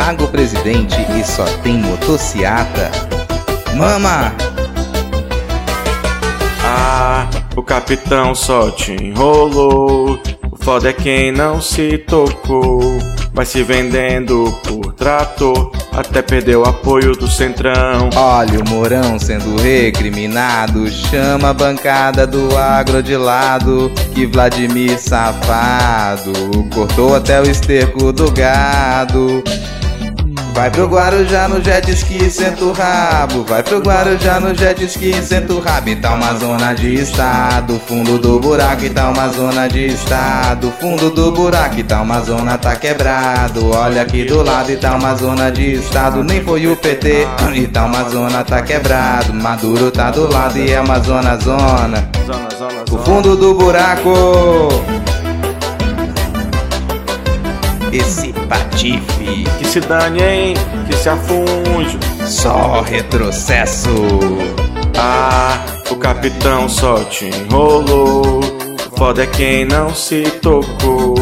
paga o presidente e só tem motociata. Mama! Ah, o capitão só te enrolou. O foda é quem não se tocou. Vai se vendendo por trator, até perdeu o apoio do centrão. Olha o Mourão sendo recriminado. Chama a bancada do agro de lado. Que Vladimir safado cortou até o esterco do gado. Vai pro Guarujá no jet ski, senta o rabo. Vai pro Guarujá no jet ski, senta o rabo. E tá uma zona de estado, fundo do buraco. E tá uma zona de estado, fundo do buraco. E tá uma zona, tá quebrado. Olha aqui do lado, e tá uma zona de estado. Nem foi o PT, e tá uma zona, tá quebrado. Maduro tá do lado e é uma zona, zona. O fundo do buraco. Esse patife, Que se dane, hein? Que se afunde. só retrocesso. Ah, o capitão só te enrolou. Foda é quem não se tocou.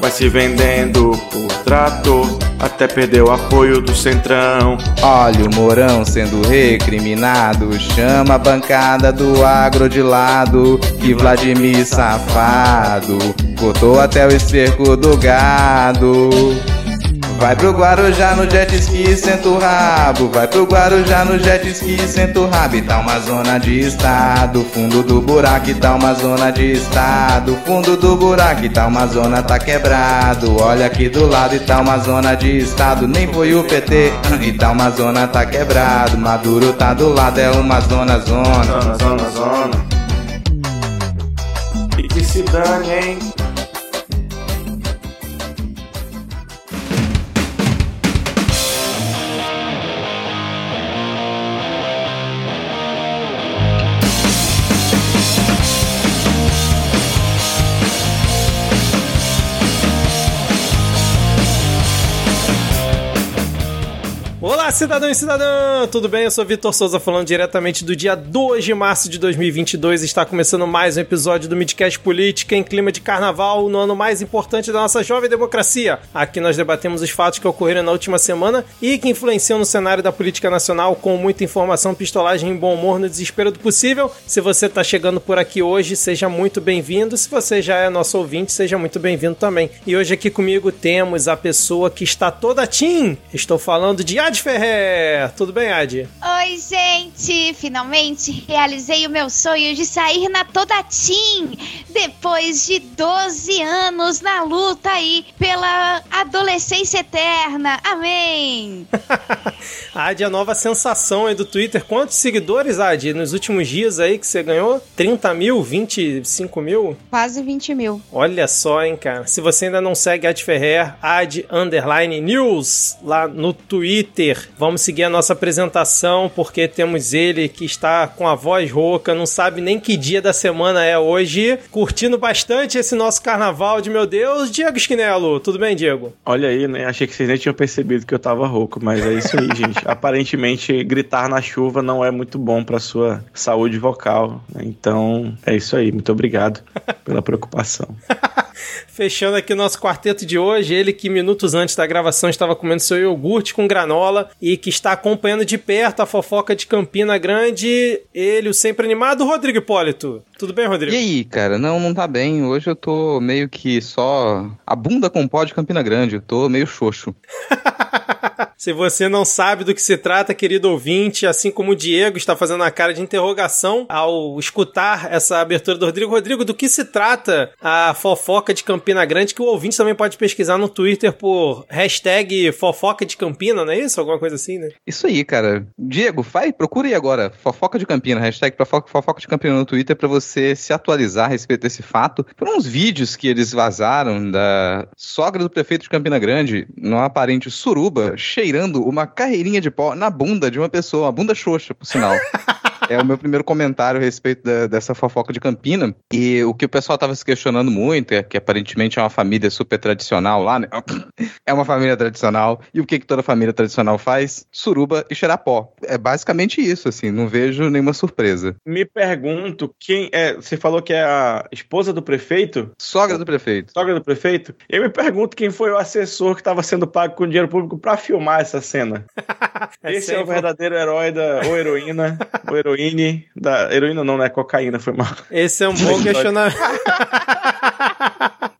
Vai se vendendo por trator, até perdeu o apoio do centrão. Olha o Mourão sendo recriminado. Chama a bancada do agro de lado. Que Vladimir safado cortou até o esterco do gado. Vai pro Guarujá no jet ski, senta o rabo. Vai pro Guarujá no jet ski, senta o rabo. E tá uma zona de estado, fundo do buraco. E tá uma zona de estado, fundo do buraco. E tá uma zona, tá quebrado. Olha aqui do lado, e tá uma zona de estado. Nem foi o PT, e tá uma zona, tá quebrado. Maduro tá do lado, é uma zona, zona. Zona, zona, zona. E que se dane, hein? Cidadão e cidadã! Tudo bem? Eu sou Vitor Souza, falando diretamente do dia 2 de março de 2022. Está começando mais um episódio do Midcast Política em clima de carnaval, no ano mais importante da nossa jovem democracia. Aqui nós debatemos os fatos que ocorreram na última semana e que influenciam no cenário da política nacional com muita informação, pistolagem e bom humor no desespero do possível. Se você está chegando por aqui hoje, seja muito bem-vindo. Se você já é nosso ouvinte, seja muito bem-vindo também. E hoje aqui comigo temos a pessoa que está toda tim. Estou falando de Ad Ferrer. Tudo bem, Ad? Oi, gente! Finalmente realizei o meu sonho de sair na Toda Team depois de 12 anos na luta aí pela adolescência eterna. Amém! Ad, a nova sensação aí do Twitter. Quantos seguidores, Ad, nos últimos dias aí que você ganhou? 30 mil? 25 mil? Quase 20 mil. Olha só, hein, cara. Se você ainda não segue Ad Ferrer, Ad Underline News lá no Twitter. Vamos seguir a nossa apresentação, porque temos ele que está com a voz rouca, não sabe nem que dia da semana é hoje, curtindo bastante esse nosso carnaval de meu Deus, Diego Esquinelo. Tudo bem, Diego? Olha aí, né? Achei que vocês nem tinham percebido que eu tava rouco, mas é isso aí, gente. Aparentemente, gritar na chuva não é muito bom pra sua saúde vocal. né? Então, é isso aí. Muito obrigado pela preocupação. Fechando aqui nosso quarteto de hoje, ele que minutos antes da gravação estava comendo seu iogurte com granola e que está acompanhando de perto a fofoca de Campina Grande, ele, o sempre animado, Rodrigo Hipólito. Tudo bem, Rodrigo? E aí, cara? Não, não tá bem. Hoje eu tô meio que só a bunda com pó de Campina Grande. Eu tô meio xoxo. Se você não sabe do que se trata, querido ouvinte, assim como o Diego está fazendo a cara de interrogação ao escutar essa abertura do Rodrigo. Rodrigo, do que se trata a fofoca de Campina Grande, que o ouvinte também pode pesquisar no Twitter por hashtag fofoca de Campina, não é isso? Alguma coisa assim, né? Isso aí, cara. Diego, vai, procura aí agora. Fofoca de Campina, hashtag fofoca, de Campina no Twitter pra você se atualizar a respeito desse fato. Por uns vídeos que eles vazaram da sogra do prefeito de Campina Grande, numa aparente suruba, cheirando uma carreirinha de pó na bunda de uma pessoa, uma bunda xoxa, por sinal. é o meu primeiro comentário a respeito da, dessa fofoca de Campina. E o que o pessoal tava se questionando muito é que aparentemente é uma família super tradicional lá, né? É uma família tradicional. E o que, que toda família tradicional faz? Suruba e xerapó. É basicamente isso, assim. Não vejo nenhuma surpresa. Me pergunto quem é. Você falou que é a esposa do prefeito? Sogra do prefeito. Sogra do prefeito? Eu me pergunto quem foi o assessor que estava sendo pago com dinheiro público para filmar essa cena. Esse é o verdadeiro herói da. Ou heroína. ou heroíne. Da, heroína não, né? Cocaína foi mal. Esse é um bom questionamento.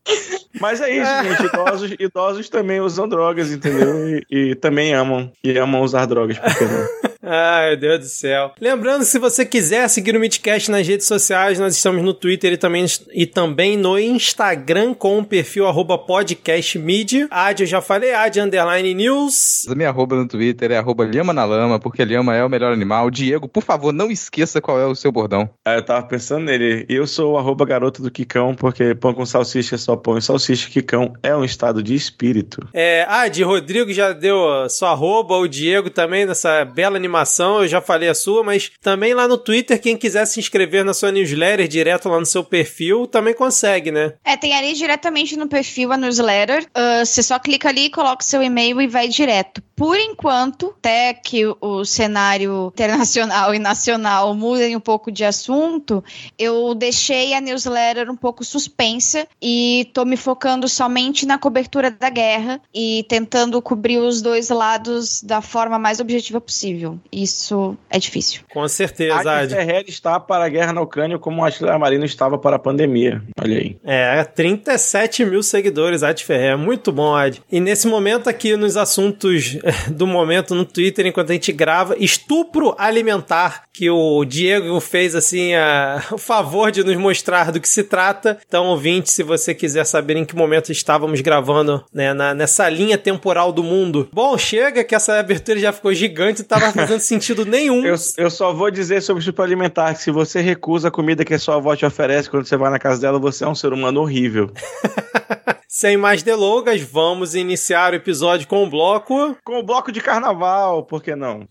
Mas é isso, gente. Idosos, idosos também usam drogas, entendeu? E, e também amam. E amam usar drogas, porque não. Ai, meu Deus do céu. Lembrando, se você quiser seguir o Midcast nas redes sociais, nós estamos no Twitter e também, e também no Instagram com o perfil arroba podcastmid. Ad, eu já falei, ad underline news. A minha arroba no Twitter é arroba lhama na lama, porque lhama é o melhor animal. Diego, por favor, não esqueça qual é o seu bordão. Ah, eu tava pensando nele. Eu sou o arroba garoto do Kikão, porque pão com salsicha só pão e salsicha. Kikão é um estado de espírito. É, Ad, Rodrigo já deu sua arroba, o Diego também nessa bela animação animação, eu já falei a sua, mas também lá no Twitter, quem quiser se inscrever na sua newsletter direto lá no seu perfil, também consegue, né? É, tem ali diretamente no perfil a newsletter. Uh, você só clica ali, coloca o seu e-mail e vai direto. Por enquanto, até que o cenário internacional e nacional mudem um pouco de assunto, eu deixei a newsletter um pouco suspensa e tô me focando somente na cobertura da guerra e tentando cobrir os dois lados da forma mais objetiva possível isso é difícil. Com certeza, A Ferrer está para a guerra na Ucrânia como a Marina estava para a pandemia. Olha aí. É, 37 mil seguidores, Ad Ferrer. Muito bom, Ad. E nesse momento aqui, nos assuntos do momento no Twitter, enquanto a gente grava, estupro alimentar, que o Diego fez, assim, a... o favor de nos mostrar do que se trata. Então, ouvinte, se você quiser saber em que momento estávamos gravando, né, na, nessa linha temporal do mundo. Bom, chega que essa abertura já ficou gigante e tava fazendo sentido nenhum. Eu, eu só vou dizer sobre o suplementar que se você recusa a comida que a sua avó te oferece quando você vai na casa dela, você é um ser humano horrível. Sem mais delongas, vamos iniciar o episódio com o bloco. Com o bloco de carnaval, por que não?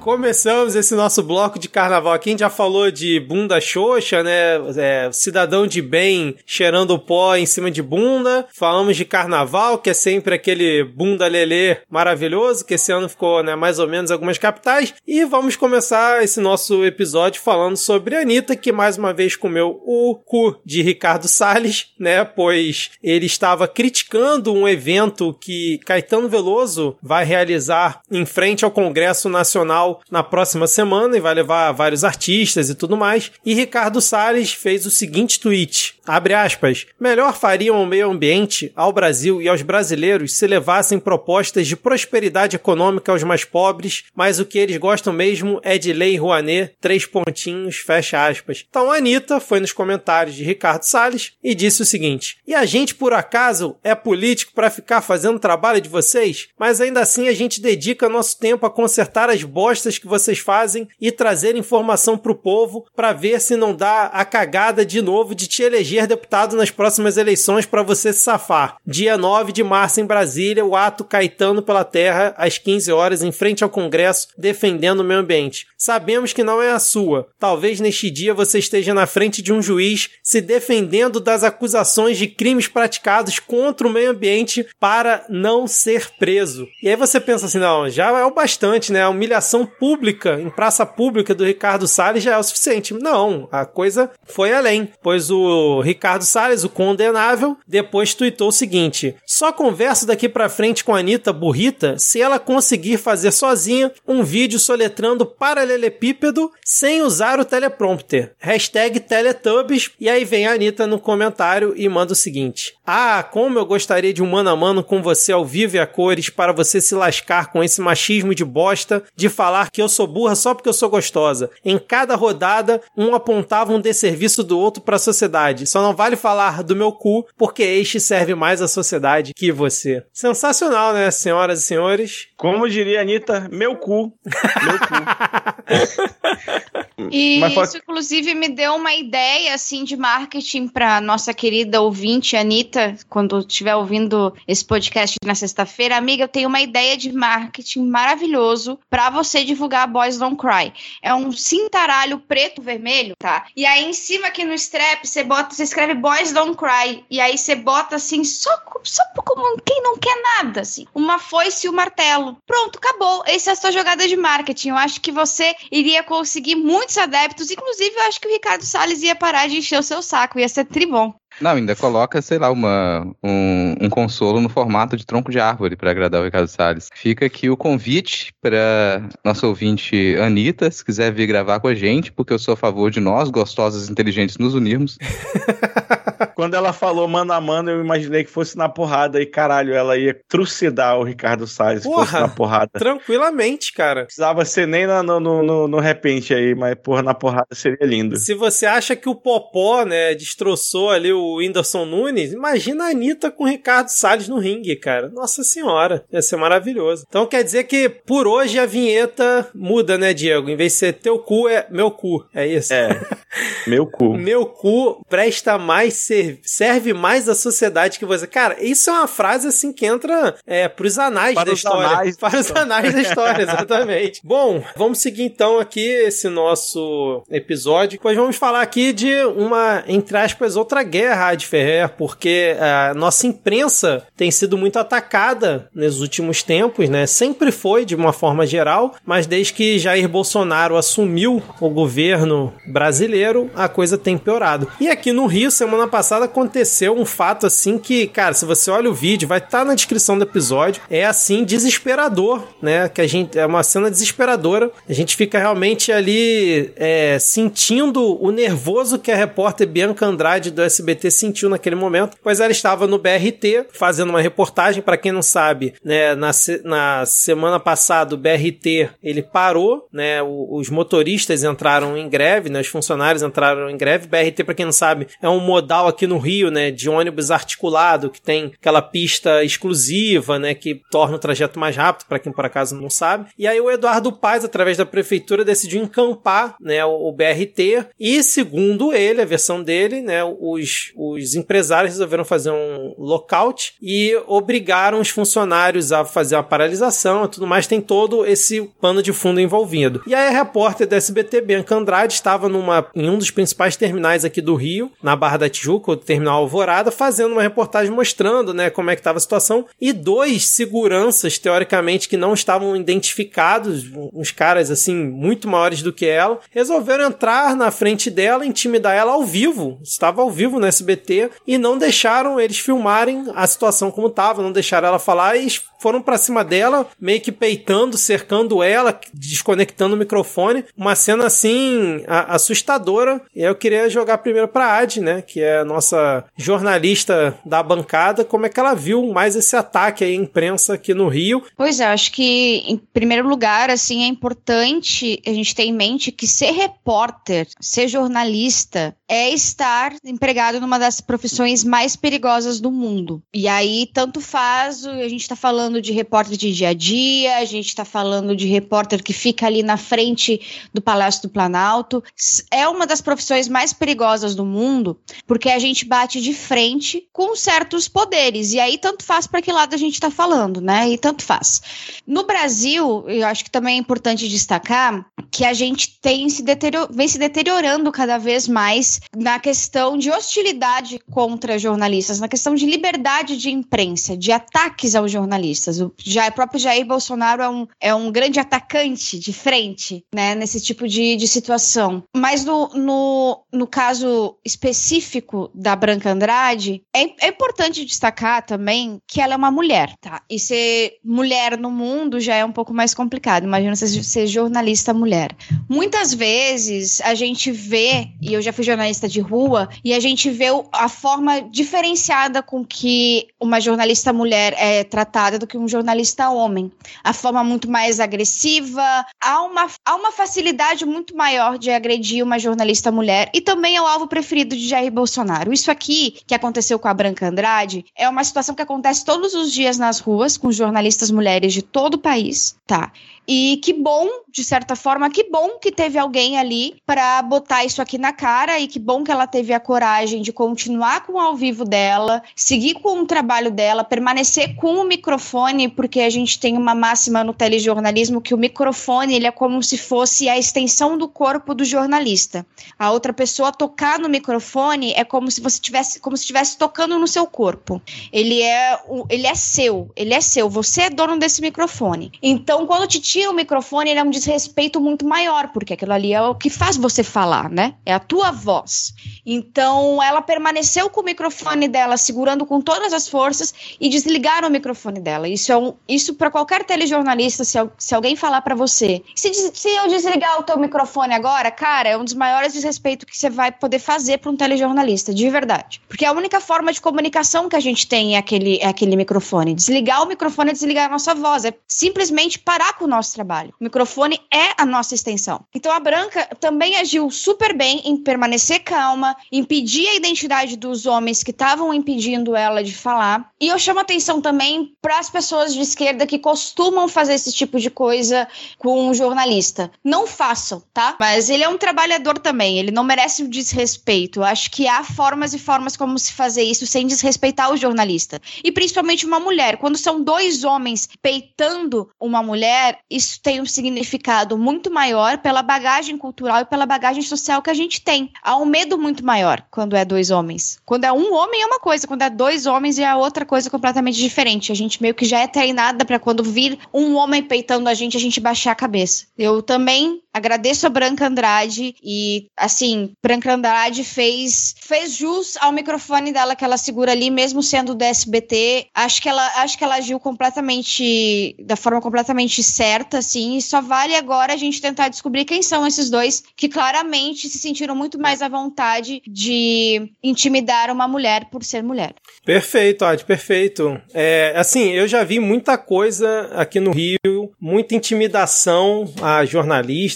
Começamos esse nosso bloco de carnaval aqui. A gente já falou de bunda xoxa, né? É, cidadão de bem cheirando pó em cima de bunda. Falamos de carnaval, que é sempre aquele bunda lelê maravilhoso, que esse ano ficou, né, mais ou menos algumas capitais. E vamos começar esse nosso episódio falando sobre a Anitta, que mais uma vez comeu o cu de Ricardo Salles, né? Pois ele estava criticando um evento que Caetano Veloso vai realizar em frente ao Congresso Nacional na próxima semana e vai levar vários artistas e tudo mais. E Ricardo Salles fez o seguinte tweet: abre aspas, melhor fariam ao meio ambiente, ao Brasil e aos brasileiros se levassem propostas de prosperidade econômica aos mais pobres, mas o que eles gostam mesmo é de lei Rouanet, três pontinhos, fecha aspas. Então a Anitta foi nos comentários de Ricardo Salles e disse o seguinte: E a gente por acaso é político para ficar fazendo trabalho de vocês? Mas ainda assim a gente dedica nosso tempo a consertar as bostas que vocês fazem e trazer informação pro povo para ver se não dá a cagada de novo de te eleger deputado nas próximas eleições para você se safar. Dia 9 de março em Brasília, o ato Caetano pela Terra, às 15 horas, em frente ao Congresso, defendendo o meio ambiente. Sabemos que não é a sua. Talvez neste dia você esteja na frente de um juiz se defendendo das acusações de crimes praticados contra o meio ambiente para não ser preso. E aí você pensa assim, não, já é o bastante, né? A humilhação pública, em praça pública do Ricardo Salles já é o suficiente. Não, a coisa foi além, pois o Ricardo Salles, o condenável, depois tuitou o seguinte: só converso daqui pra frente com a Anitta burrita se ela conseguir fazer sozinha um vídeo soletrando paralelepípedo sem usar o teleprompter. Hashtag Teletubbies. E aí vem a Anitta no comentário e manda o seguinte: Ah, como eu gostaria de um mano a mano com você ao vivo e a cores para você se lascar com esse machismo de bosta de falar que eu sou burra só porque eu sou gostosa. Em cada rodada, um apontava um desserviço do outro para a sociedade. Só não vale falar do meu cu, porque este serve mais à sociedade que você. Sensacional, né, senhoras e senhores? Como diria a Anitta, meu cu. Meu cu. E Mas isso, inclusive, me deu uma ideia, assim, de marketing para nossa querida ouvinte, Anitta, quando estiver ouvindo esse podcast na sexta-feira. Amiga, eu tenho uma ideia de marketing maravilhoso para você divulgar Boys Don't Cry. É um cintaralho preto-vermelho, tá? E aí, em cima aqui no strap, você bota, você escreve Boys Don't Cry. E aí você bota, assim, só, só como quem não quer nada, assim. Uma foice e o um martelo. Pronto, acabou. Essa é a sua jogada de marketing. Eu acho que você iria conseguir muitos adeptos. Inclusive, eu acho que o Ricardo Salles ia parar de encher o seu saco. Ia ser tribom. Não, ainda coloca, sei lá, uma, um, um consolo no formato de tronco de árvore para agradar o Ricardo Salles. Fica aqui o convite para nosso ouvinte Anitta, se quiser vir gravar com a gente, porque eu sou a favor de nós, gostosos e inteligentes, nos unirmos. Quando ela falou mano a mano, eu imaginei que fosse na porrada e caralho, ela ia trucidar o Ricardo Salles porra, se fosse na porrada. Tranquilamente, cara. Precisava ser nem no, no, no, no repente aí, mas porra, na porrada seria lindo. Se você acha que o Popó, né, destroçou ali o Whindersson Nunes, imagina a Anitta com o Ricardo Salles no ringue, cara. Nossa senhora, ia ser maravilhoso. Então quer dizer que por hoje a vinheta muda, né, Diego? Em vez de ser teu cu, é meu cu. É isso? É. Meu cu. meu cu presta mais, serve mais à sociedade que você. Cara, isso é uma frase assim que entra é, pros anais para da história. Anais. Para os anais da história, exatamente. Bom, vamos seguir então aqui esse nosso episódio. Pois vamos falar aqui de uma, entre aspas, outra guerra Rádio Ferrer, porque a nossa imprensa tem sido muito atacada nos últimos tempos, né? Sempre foi, de uma forma geral, mas desde que Jair Bolsonaro assumiu o governo brasileiro, a coisa tem piorado. E aqui no Rio, semana passada, aconteceu um fato assim que, cara, se você olha o vídeo, vai estar tá na descrição do episódio, é assim desesperador, né? Que a gente é uma cena desesperadora. A gente fica realmente ali é, sentindo o nervoso que a repórter Bianca Andrade do SBT sentiu naquele momento, pois ela estava no BRT fazendo uma reportagem. Para quem não sabe, né, na, na semana passada o BRT ele parou, né, os motoristas entraram em greve, né, os funcionários entraram em greve. BRT, para quem não sabe, é um modal aqui no Rio, né, de ônibus articulado que tem aquela pista exclusiva, né, que torna o trajeto mais rápido. Para quem por acaso não sabe. E aí o Eduardo Paes, através da prefeitura, decidiu encampar, né, o, o BRT e segundo ele, a versão dele, né, os os empresários resolveram fazer um lockout e obrigaram os funcionários a fazer uma paralisação e tudo mais. Tem todo esse pano de fundo envolvido. E aí a repórter da SBT, Bianca Andrade, estava numa, em um dos principais terminais aqui do Rio, na Barra da Tijuca, o terminal Alvorada, fazendo uma reportagem mostrando né, como é que estava a situação. E dois seguranças, teoricamente, que não estavam identificados, uns caras assim, muito maiores do que ela, resolveram entrar na frente dela, intimidar ela ao vivo. Estava ao vivo no SBT e não deixaram eles filmarem a situação como estava, não deixaram ela falar e foram para cima dela, meio que peitando, cercando ela, desconectando o microfone. Uma cena assim assustadora. E eu queria jogar primeiro para Ad, né, que é a nossa jornalista da bancada, como é que ela viu mais esse ataque à imprensa aqui no Rio? Pois é, acho que em primeiro lugar, assim, é importante a gente ter em mente que ser repórter, ser jornalista é estar empregado numa das profissões mais perigosas do mundo. E aí tanto faz, a gente está falando de repórter de dia a dia, a gente está falando de repórter que fica ali na frente do Palácio do Planalto. É uma das profissões mais perigosas do mundo, porque a gente bate de frente com certos poderes. E aí, tanto faz para que lado a gente está falando, né? E tanto faz. No Brasil, eu acho que também é importante destacar que a gente tem se deterior... vem se deteriorando cada vez mais na questão de hostilidade contra jornalistas, na questão de liberdade de imprensa, de ataques aos jornalistas. O, já, o próprio Jair Bolsonaro é um, é um grande atacante de frente, né, nesse tipo de, de situação. Mas no, no, no caso específico da Branca Andrade, é, é importante destacar também que ela é uma mulher, tá? E ser mulher no mundo já é um pouco mais complicado. Imagina você ser jornalista mulher. Muitas vezes a gente vê, e eu já fui jornalista de rua, e a gente vê a forma diferenciada com que uma jornalista mulher é tratada do que um jornalista homem. A forma muito mais agressiva, há uma, há uma facilidade muito maior de agredir uma jornalista mulher e também é o alvo preferido de Jair Bolsonaro. Isso aqui, que aconteceu com a Branca Andrade, é uma situação que acontece todos os dias nas ruas com jornalistas mulheres de todo o país, tá? E que bom, de certa forma, que bom que teve alguém ali para botar isso aqui na cara e que bom que ela teve a coragem de continuar com o ao vivo dela, seguir com o trabalho dela, permanecer com o microfone, porque a gente tem uma máxima no telejornalismo que o microfone ele é como se fosse a extensão do corpo do jornalista. A outra pessoa tocar no microfone é como se você tivesse como se estivesse tocando no seu corpo. Ele é ele é seu, ele é seu, você é dono desse microfone. Então, quando te tira o microfone, ele é um desrespeito muito maior, porque aquilo ali é o que faz você falar, né? É a tua voz. Então, ela permaneceu com o microfone dela segurando com todas as forças e desligaram o microfone dela. Isso é um, isso para qualquer telejornalista, se, se alguém falar para você, se, se eu desligar o teu microfone agora, cara, é um dos maiores desrespeitos que você vai poder fazer para um telejornalista, de verdade. Porque a única forma de comunicação que a gente tem é aquele, é aquele microfone. Desligar o microfone é desligar a nossa voz, é simplesmente parar com o nosso trabalho. O microfone é a nossa extensão. Então a Branca também agiu super bem em permanecer calma, impedir a identidade dos homens que estavam impedindo ela de falar. E eu chamo atenção também para as pessoas de esquerda que costumam fazer esse tipo de coisa com um jornalista. Não façam, tá? Mas ele é um trabalhador também, ele não merece o desrespeito. Eu acho que há formas e formas como se fazer isso sem desrespeitar o jornalista. E principalmente uma mulher. Quando são dois homens peitando uma mulher, isso tem um significado muito maior pela bagagem cultural e pela bagagem social que a gente tem. Há um medo muito maior quando é dois homens. Quando é um homem é uma coisa, quando é dois homens é outra coisa completamente diferente. A gente meio que já é treinada para quando vir um homem peitando a gente, a gente baixar a cabeça. Eu também agradeço a Branca Andrade e assim, Branca Andrade fez fez jus ao microfone dela que ela segura ali mesmo sendo do SBT. Acho que ela acho que ela agiu completamente da forma completamente certa assim, e só vale agora a gente tentar descobrir quem são esses dois que claramente se sentiram muito mais à vontade de intimidar uma mulher por ser mulher. Perfeito, Ad, perfeito. É, assim, eu já vi muita coisa aqui no Rio, muita intimidação a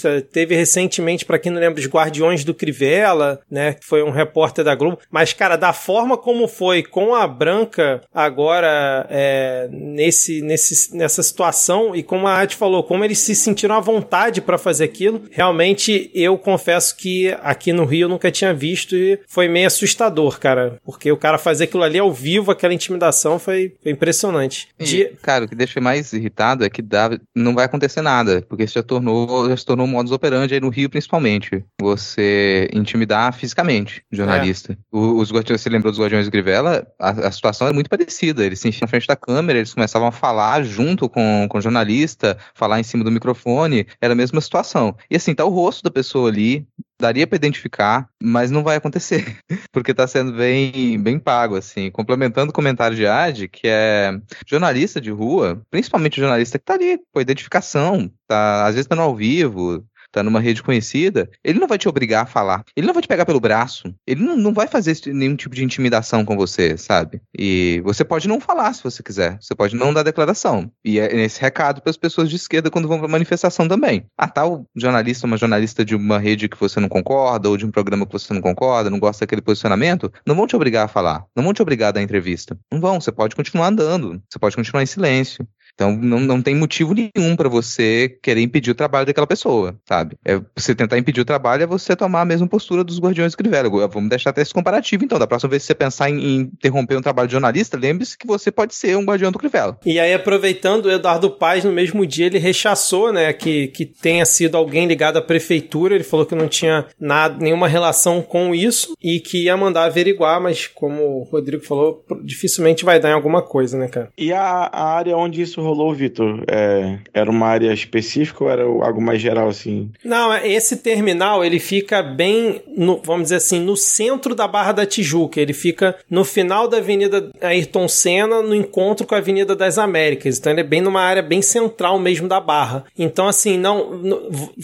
jornalista. Teve recentemente, para quem não lembra, os Guardiões do Crivella, né? Que foi um repórter da Globo. Mas, cara, da forma como foi com a Branca agora é, nesse, nesse, nessa situação, e como a Ad falou, como eles se sentiram à vontade para fazer aquilo, realmente eu confesso que aqui no Rio eu nunca tinha visto e foi meio assustador, cara. Porque o cara fazer aquilo ali ao vivo, aquela intimidação, foi, foi impressionante. De... cara, o que deixa mais irritado é que dá, não vai acontecer nada, porque isso já tornou, já se tornou um modus operandi aí no Rio, principalmente. Você intimidar fisicamente o jornalista. É. Os Guardiões, você lembrou dos Guardiões de Grivela? A, a, situação era muito parecida. Eles se enchiam na frente da câmera, eles começavam a falar junto com, com o jornalista, falar em cima do microfone, era a mesma situação. E assim, tá o rosto da pessoa ali, daria para identificar, mas não vai acontecer, porque está sendo bem, bem pago, assim. Complementando o comentário de Ad, que é jornalista de rua, principalmente jornalista que tá ali, com identificação, tá, às vezes tá no ao vivo, tá numa rede conhecida, ele não vai te obrigar a falar. Ele não vai te pegar pelo braço. Ele não, não vai fazer nenhum tipo de intimidação com você, sabe? E você pode não falar se você quiser. Você pode não dar declaração. E é esse recado para as pessoas de esquerda quando vão pra manifestação também. Ah, tal tá jornalista, uma jornalista de uma rede que você não concorda, ou de um programa que você não concorda, não gosta daquele posicionamento, não vão te obrigar a falar. Não vão te obrigar a dar entrevista. Não vão. Você pode continuar andando. Você pode continuar em silêncio. Então não, não tem motivo nenhum para você querer impedir o trabalho daquela pessoa, sabe? É, você tentar impedir o trabalho é você tomar a mesma postura dos Guardiões de Crivella. Vamos deixar até esse comparativo, então. Da próxima vez que você pensar em, em interromper um trabalho de jornalista, lembre-se que você pode ser um Guardião do Crivella. E aí, aproveitando, o Eduardo Paz, no mesmo dia, ele rechaçou, né, que, que tenha sido alguém ligado à prefeitura. Ele falou que não tinha nada, nenhuma relação com isso e que ia mandar averiguar, mas como o Rodrigo falou, dificilmente vai dar em alguma coisa, né, cara? E a, a área onde isso rolou, Vitor? É, era uma área específica ou era algo mais geral assim? Não, é, esse terminal ele fica bem, no, vamos dizer assim, no centro da Barra da Tijuca. Ele fica no final da Avenida Ayrton Senna, no encontro com a Avenida das Américas. Então ele é bem numa área bem central mesmo da Barra. Então assim, não,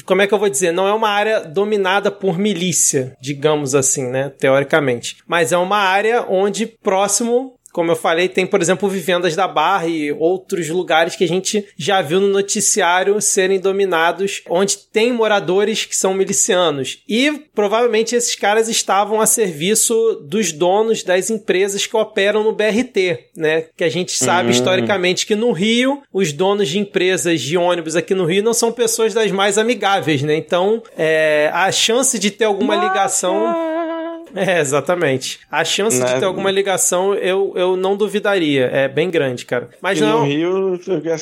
como é que eu vou dizer? Não é uma área dominada por milícia, digamos assim, né, teoricamente. Mas é uma área onde próximo como eu falei, tem, por exemplo, Vivendas da Barra e outros lugares que a gente já viu no noticiário serem dominados, onde tem moradores que são milicianos. E provavelmente esses caras estavam a serviço dos donos das empresas que operam no BRT, né? Que a gente sabe uhum. historicamente que no Rio, os donos de empresas de ônibus aqui no Rio não são pessoas das mais amigáveis, né? Então, é, a chance de ter alguma ligação é, exatamente. A chance de né? ter alguma ligação eu, eu não duvidaria. É bem grande, cara. Mas e não. No Rio,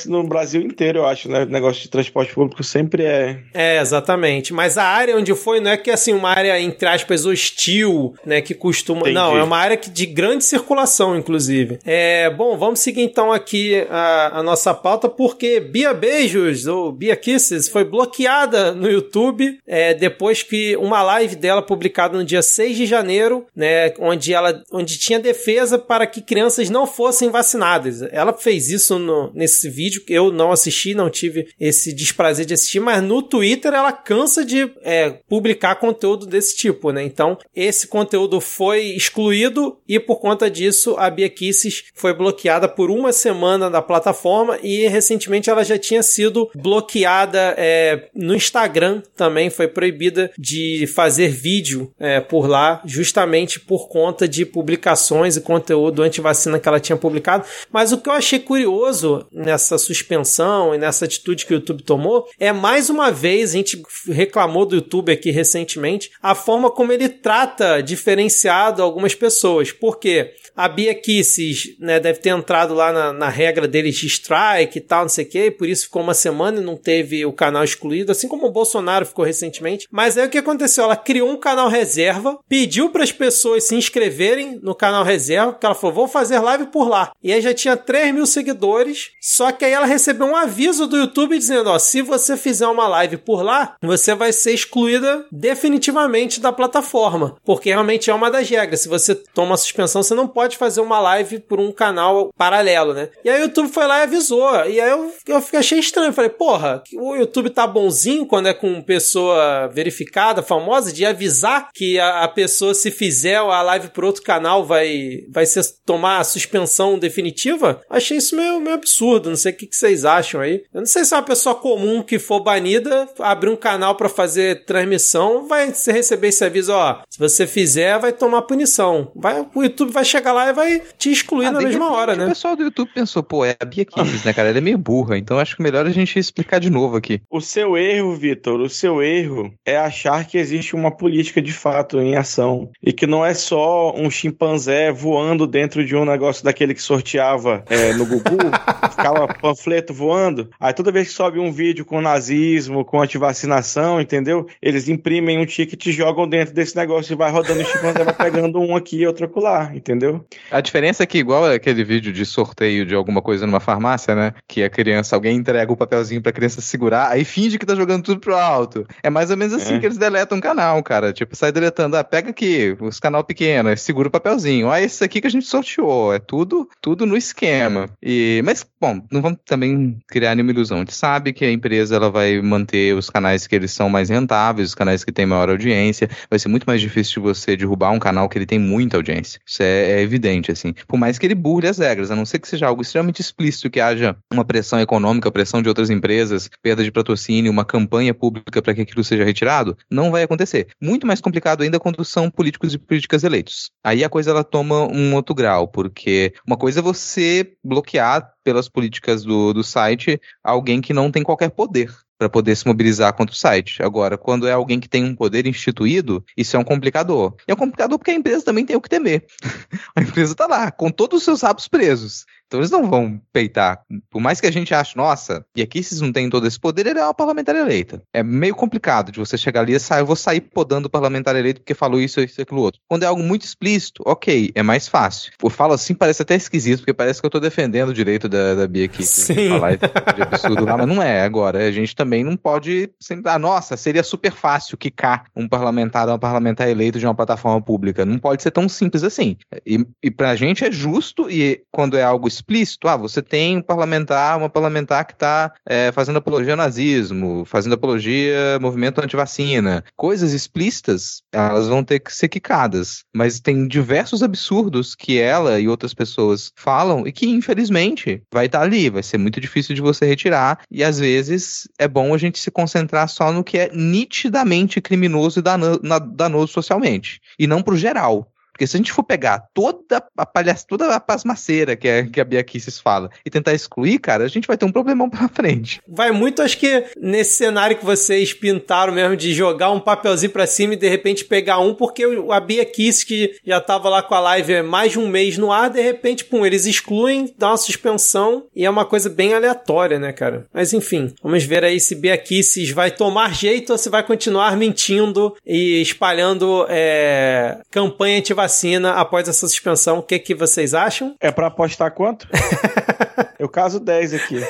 no Brasil inteiro, eu acho, né? O negócio de transporte público sempre é. É, exatamente. Mas a área onde foi não é que assim, uma área, entre aspas, hostil, né? Que costuma. Entendi. Não, é uma área que, de grande circulação, inclusive. É, bom, vamos seguir então aqui a, a nossa pauta, porque Bia Beijos, ou Bia Kisses, foi bloqueada no YouTube é, depois que uma live dela publicada no dia 6 de janeiro Janeiro, né, onde ela onde tinha defesa para que crianças não fossem vacinadas. Ela fez isso no, nesse vídeo que eu não assisti, não tive esse desprazer de assistir, mas no Twitter ela cansa de é, publicar conteúdo desse tipo, né? Então, esse conteúdo foi excluído e por conta disso a Bia Kisses foi bloqueada por uma semana da plataforma e recentemente ela já tinha sido bloqueada é, no Instagram também, foi proibida de fazer vídeo é, por lá justamente por conta de publicações e conteúdo anti-vacina que ela tinha publicado. Mas o que eu achei curioso nessa suspensão e nessa atitude que o YouTube tomou é mais uma vez, a gente reclamou do YouTube aqui recentemente, a forma como ele trata diferenciado algumas pessoas. Por quê? A Bia Kisses, né, deve ter entrado lá na, na, regra deles de strike e tal, não sei o quê, por isso ficou uma semana e não teve o canal excluído, assim como o Bolsonaro ficou recentemente. Mas aí o que aconteceu? Ela criou um canal reserva, pediu para as pessoas se inscreverem no canal reserva, porque ela falou, vou fazer live por lá. E aí já tinha 3 mil seguidores, só que aí ela recebeu um aviso do YouTube dizendo, ó, se você fizer uma live por lá, você vai ser excluída definitivamente da plataforma, porque realmente é uma das regras. Se você toma suspensão, você não pode pode fazer uma live por um canal paralelo, né? E aí o YouTube foi lá e avisou. E aí eu, eu achei estranho. Falei, porra, o YouTube tá bonzinho quando é com pessoa verificada, famosa, de avisar que a, a pessoa, se fizer a live por outro canal, vai, vai ser, tomar a suspensão definitiva. Achei isso meio, meio absurdo. Não sei o que, que vocês acham aí. Eu não sei se é uma pessoa comum que for banida, abrir um canal para fazer transmissão, vai receber esse aviso, ó, se você fizer, vai tomar punição. Vai, o YouTube vai chegar lá lá e vai te excluir ah, na mesma hora, né? O pessoal do YouTube pensou, pô, é a Bia né, cara? Ela é meio burra, então acho que melhor a gente explicar de novo aqui. O seu erro, Vitor, o seu erro é achar que existe uma política de fato em ação e que não é só um chimpanzé voando dentro de um negócio daquele que sorteava é, no Gugu, ficava panfleto voando. Aí toda vez que sobe um vídeo com nazismo, com antivacinação, entendeu? Eles imprimem um ticket e jogam dentro desse negócio e vai rodando o chimpanzé, vai pegando um aqui e outro acolá, entendeu? A diferença é que, igual aquele vídeo de sorteio de alguma coisa numa farmácia, né? Que a criança, alguém entrega o papelzinho pra criança segurar, aí finge que tá jogando tudo pro alto. É mais ou menos assim é. que eles deletam um canal, cara. Tipo, sai deletando, ah, pega aqui, os canal pequenos, segura o papelzinho. Ah, esse aqui que a gente sorteou. É tudo, tudo no esquema. E, mas, bom, não vamos também criar nenhuma ilusão. A gente sabe que a empresa ela vai manter os canais que eles são mais rentáveis, os canais que têm maior audiência. Vai ser muito mais difícil de você derrubar um canal que ele tem muita audiência. Isso é, é evidente assim. Por mais que ele burle as regras, a não ser que seja algo extremamente explícito, que haja uma pressão econômica, pressão de outras empresas, perda de patrocínio, uma campanha pública para que aquilo seja retirado, não vai acontecer. Muito mais complicado ainda quando são políticos e políticas eleitos. Aí a coisa ela toma um outro grau, porque uma coisa é você bloquear pelas políticas do, do site alguém que não tem qualquer poder para poder se mobilizar contra o site. Agora, quando é alguém que tem um poder instituído, isso é um complicador. E é um complicador porque a empresa também tem o que temer. a empresa está lá, com todos os seus rabos presos. Então eles não vão peitar. Por mais que a gente ache, nossa, e aqui vocês não têm todo esse poder, ele é uma parlamentar eleita. É meio complicado de você chegar ali e sair, eu vou sair podando o parlamentar eleito porque falou isso, isso, aquilo outro. Quando é algo muito explícito, ok, é mais fácil. Eu falo assim, parece até esquisito, porque parece que eu tô defendendo o direito da, da Bia aqui Sim. falar de absurdo lá, mas não é. Agora, a gente também não pode sentar, nossa, seria super fácil quicar um parlamentar ou uma parlamentar eleito de uma plataforma pública. Não pode ser tão simples assim. E, e pra gente é justo, e quando é algo explícito. Ah, você tem um parlamentar, uma parlamentar que está é, fazendo apologia ao nazismo, fazendo apologia ao movimento antivacina. Coisas explícitas, elas vão ter que ser quicadas. Mas tem diversos absurdos que ela e outras pessoas falam e que, infelizmente, vai estar tá ali. Vai ser muito difícil de você retirar. E às vezes é bom a gente se concentrar só no que é nitidamente criminoso e danoso socialmente. E não pro geral. Porque se a gente for pegar toda a palhaça, toda a pasmaceira que, é, que a Bia Kisses fala e tentar excluir, cara, a gente vai ter um problemão pela frente. Vai muito, acho que, nesse cenário que vocês pintaram mesmo, de jogar um papelzinho pra cima e de repente pegar um, porque a Bia Kisses, que já tava lá com a live mais de um mês no ar, de repente, pum, eles excluem, dá uma suspensão e é uma coisa bem aleatória, né, cara? Mas enfim, vamos ver aí se Bia Kisses vai tomar jeito ou se vai continuar mentindo e espalhando é, campanha antivacina vacina após essa suspensão. O que, que vocês acham? É para apostar quanto? Eu caso 10 aqui.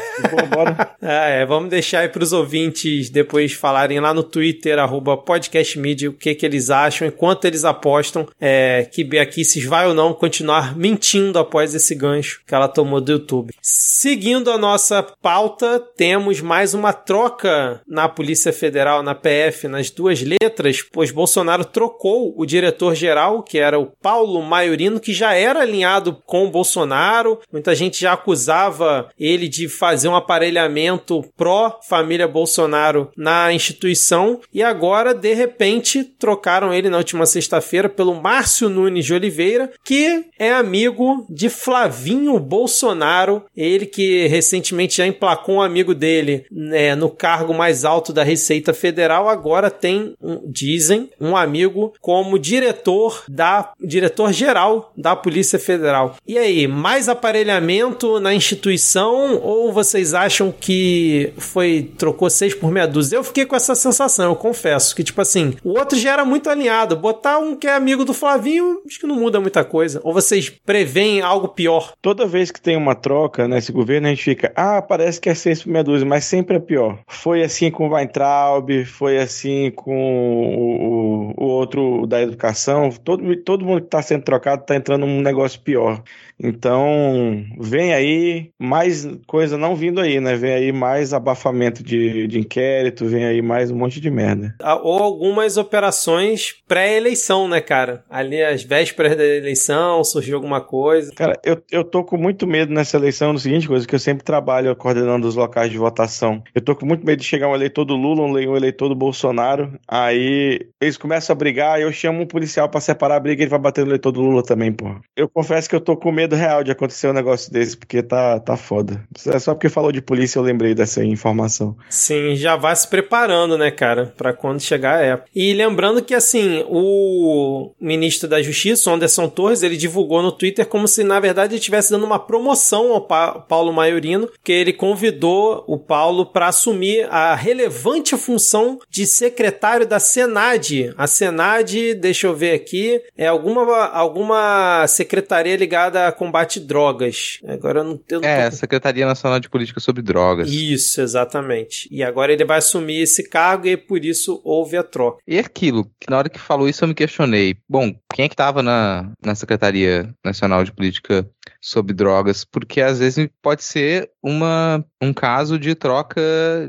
bora. ah, é, vamos deixar aí pros ouvintes depois falarem lá no Twitter, arroba podcastmedia, o que que eles acham e quanto eles apostam é, que Beaquices vai ou não continuar mentindo após esse gancho que ela tomou do YouTube. Seguindo a nossa pauta, temos mais uma troca na Polícia Federal, na PF, nas duas letras, pois Bolsonaro trocou o diretor-geral, que era o Paulo Maiorino, que já era alinhado com o Bolsonaro. Muita gente já acusava ele de fazer um aparelhamento pró-família Bolsonaro na instituição. E agora, de repente, trocaram ele na última sexta-feira pelo Márcio Nunes de Oliveira, que é amigo de Flavinho Bolsonaro, ele que recentemente já emplacou um amigo dele né, no cargo mais alto da Receita Federal, agora tem, dizem, um amigo como diretor da diretor geral da Polícia Federal. E aí, mais aparelhamento na instituição instituição ou vocês acham que foi trocou seis por meia dúzia? Eu fiquei com essa sensação, eu confesso, que tipo assim, o outro já era muito alinhado. Botar um que é amigo do Flavinho, acho que não muda muita coisa. Ou vocês preveem algo pior? Toda vez que tem uma troca nesse governo, a gente fica, ah, parece que é seis por meia dúzia, mas sempre é pior. Foi assim com o Weintraub, foi assim com o, o, o outro da educação. Todo, todo mundo que está sendo trocado está entrando num negócio pior. Então, vem aí mais coisa não vindo aí, né? Vem aí mais abafamento de, de inquérito, vem aí mais um monte de merda. Ah, ou algumas operações pré-eleição, né, cara? Ali às vésperas da eleição, surgiu alguma coisa. Cara, eu, eu tô com muito medo nessa eleição do seguinte coisa, que eu sempre trabalho coordenando os locais de votação. Eu tô com muito medo de chegar um eleitor do Lula, um eleitor do Bolsonaro, aí eles começam a brigar, eu chamo um policial para separar a briga e ele vai bater no eleitor do Lula também, pô. Eu confesso que eu tô com medo medo real de acontecer um negócio desse, porque tá, tá foda. É só porque falou de polícia eu lembrei dessa informação. Sim, já vai se preparando, né, cara, para quando chegar a época. E lembrando que, assim, o ministro da Justiça, Anderson Torres, ele divulgou no Twitter como se, na verdade, ele estivesse dando uma promoção ao pa Paulo Maiorino, que ele convidou o Paulo para assumir a relevante função de secretário da Senad. A Senad, deixa eu ver aqui, é alguma, alguma secretaria ligada a combate drogas. Agora eu não, não É, tô... Secretaria Nacional de Política sobre Drogas. Isso, exatamente. E agora ele vai assumir esse cargo e por isso houve a troca. E aquilo, que na hora que falou isso eu me questionei. Bom, quem é que estava na, na Secretaria Nacional de Política sobre drogas, porque às vezes pode ser uma, um caso de troca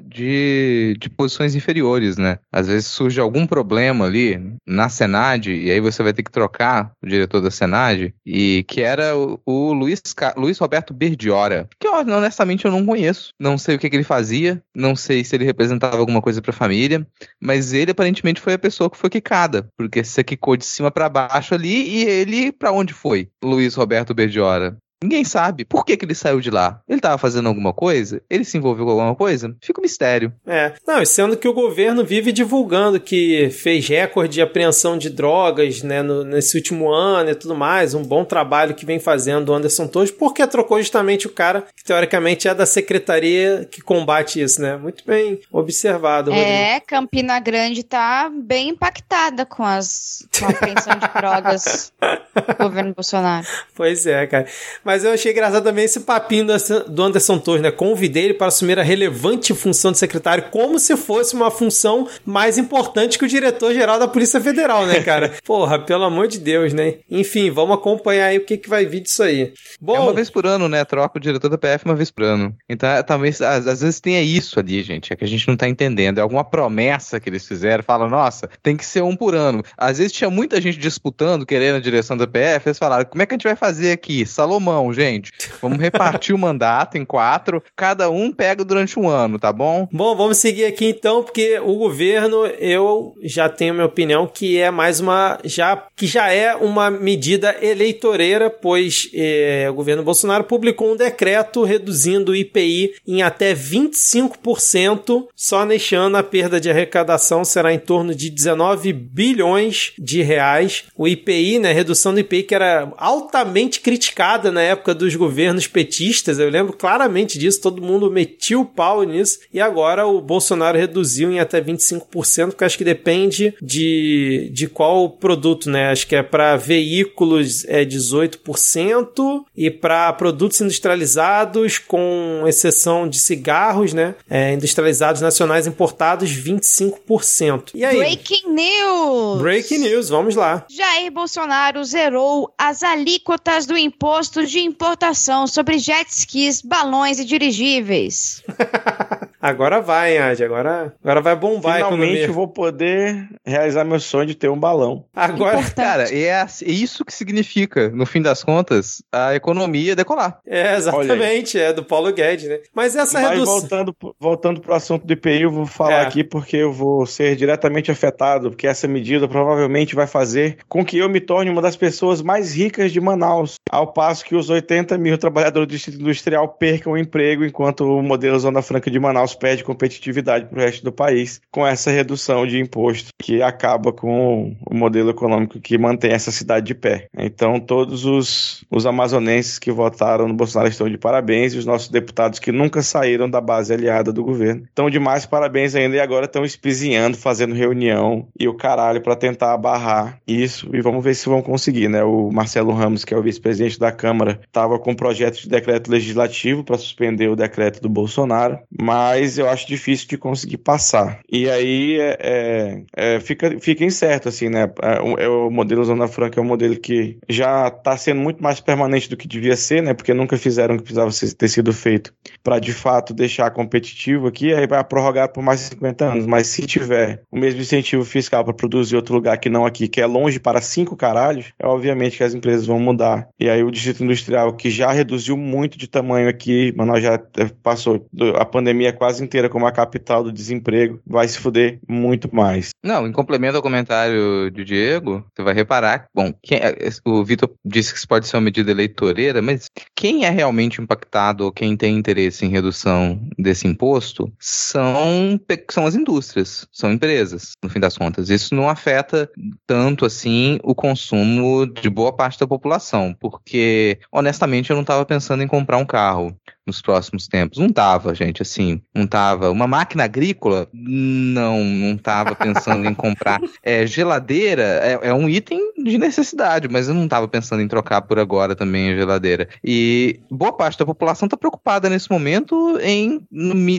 de, de posições inferiores, né? Às vezes surge algum problema ali na Senad, e aí você vai ter que trocar o diretor da Senad, e que era o, o Luiz, Luiz Roberto Berdiora, que honestamente eu não conheço, não sei o que, que ele fazia, não sei se ele representava alguma coisa para a família, mas ele aparentemente foi a pessoa que foi quicada, porque você quicou de cima para baixo ali, e ele para onde foi? Luiz Roberto Berdiora. Ninguém sabe por que, que ele saiu de lá. Ele estava fazendo alguma coisa? Ele se envolveu com alguma coisa? Fica um mistério. É. Não, sendo que o governo vive divulgando que fez recorde de apreensão de drogas, né, no, nesse último ano e tudo mais. Um bom trabalho que vem fazendo o Anderson Torres, porque trocou justamente o cara que teoricamente é da secretaria que combate isso, né? Muito bem observado. Rodrigo. É, Campina Grande tá bem impactada com, as, com a apreensão de drogas do governo Bolsonaro. Pois é, cara. Mas eu achei engraçado também esse papinho do Anderson Torres, né? Convidei ele para assumir a relevante função de secretário, como se fosse uma função mais importante que o diretor-geral da Polícia Federal, né, cara? Porra, pelo amor de Deus, né? Enfim, vamos acompanhar aí o que, que vai vir disso aí. Bom, é uma vez por ano, né? Troca o diretor da PF uma vez por ano. Então, é, talvez, às, às vezes tenha isso ali, gente. É que a gente não tá entendendo. É alguma promessa que eles fizeram. Fala, nossa, tem que ser um por ano. Às vezes tinha muita gente disputando, querendo a direção da PF. Eles falaram, como é que a gente vai fazer aqui? Salomão, gente. Vamos repartir o mandato em quatro. Cada um pega durante um ano, tá bom? Bom, vamos seguir aqui então, porque o governo, eu já tenho minha opinião que é mais uma. já que já é uma medida eleitoreira, pois eh, o governo Bolsonaro publicou um decreto reduzindo o IPI em até 25%. Só neste ano a perda de arrecadação será em torno de 19 bilhões de reais. O IPI, né, redução do IPI que era altamente criticada na época dos governos petistas, eu lembro claramente disso, todo mundo metia o pau nisso, e agora o Bolsonaro reduziu em até 25%, porque acho que depende de, de qual produto, né? Acho que é para veículos é 18% e para produtos industrializados, com exceção de cigarros, né? É, industrializados nacionais importados, 25%. E aí? Breaking news! Breaking news, vamos lá. Jair Bolsonaro zerou as alíquotas do imposto de importação sobre jet skis, balões e dirigíveis. agora vai, Adi, agora, agora vai bombar Finalmente eu vou poder realizar meu sonho de ter um balão. Agora, Importante. cara, é, é isso que significa, no fim das contas, a economia decolar. É, exatamente, é do Paulo Guedes, né? Mas essa Mas redução... voltando, voltando pro assunto do IPI, eu vou falar é. aqui porque eu vou ser diretamente afetado, porque essa medida provavelmente vai fazer com que eu me torne uma das pessoas mais ricas de Manaus, ao passo que os 80 mil trabalhadores do Distrito Industrial percam o emprego, enquanto o modelo Zona Franca de Manaus perde competitividade para o resto do país, com essa redução de imposto, que acaba com o modelo econômico que mantém essa cidade de pé. Então, todos os, os amazonenses que votaram no Bolsonaro estão de parabéns, e os nossos deputados que nunca saíram da base aliada do governo estão de mais parabéns ainda, e agora estão espizinhando, fazendo reunião e o caralho para tentar barrar isso, e vamos ver se vão conseguir, né? O Marcelo Ramos, que é o vice-presidente da Câmara, estava com um projeto de decreto legislativo para suspender o decreto do Bolsonaro, mas eu acho difícil de conseguir passar. E aí é, é, é, fica, fica incerto, assim, né? É, é o modelo Zona Franca é um modelo que já está sendo muito mais permanente do que devia ser, né? Porque nunca fizeram o que precisava ter sido feito para de fato deixar competitivo aqui, aí vai prorrogar por mais 50 anos. Mas se tiver o mesmo incentivo fiscal para produzir outro lugar que não aqui, que é longe para cinco caralhos, é obviamente que as empresas vão mudar. E aí o distrito industrial, que já reduziu muito de tamanho aqui, mas nós já passou a pandemia quase inteira como a capital do desemprego, vai se fuder muito mais. Não, em complemento ao comentário do Diego, você vai reparar, bom, quem, é, o Vitor disse que isso pode ser uma medida eleitoreira, mas quem é realmente impactado ou quem tem interesse em redução desse imposto são, são as indústrias, são empresas, no fim das contas. Isso não afeta tanto assim o consumo de boa parte da população, porque honestamente eu não estava pensando em comprar um carro nos próximos tempos. Não tava, gente, assim, não tava. Uma máquina agrícola, não, não tava pensando em comprar. É, geladeira é, é, um item de necessidade, mas eu não tava pensando em trocar por agora também a geladeira. E boa parte da população tá preocupada nesse momento em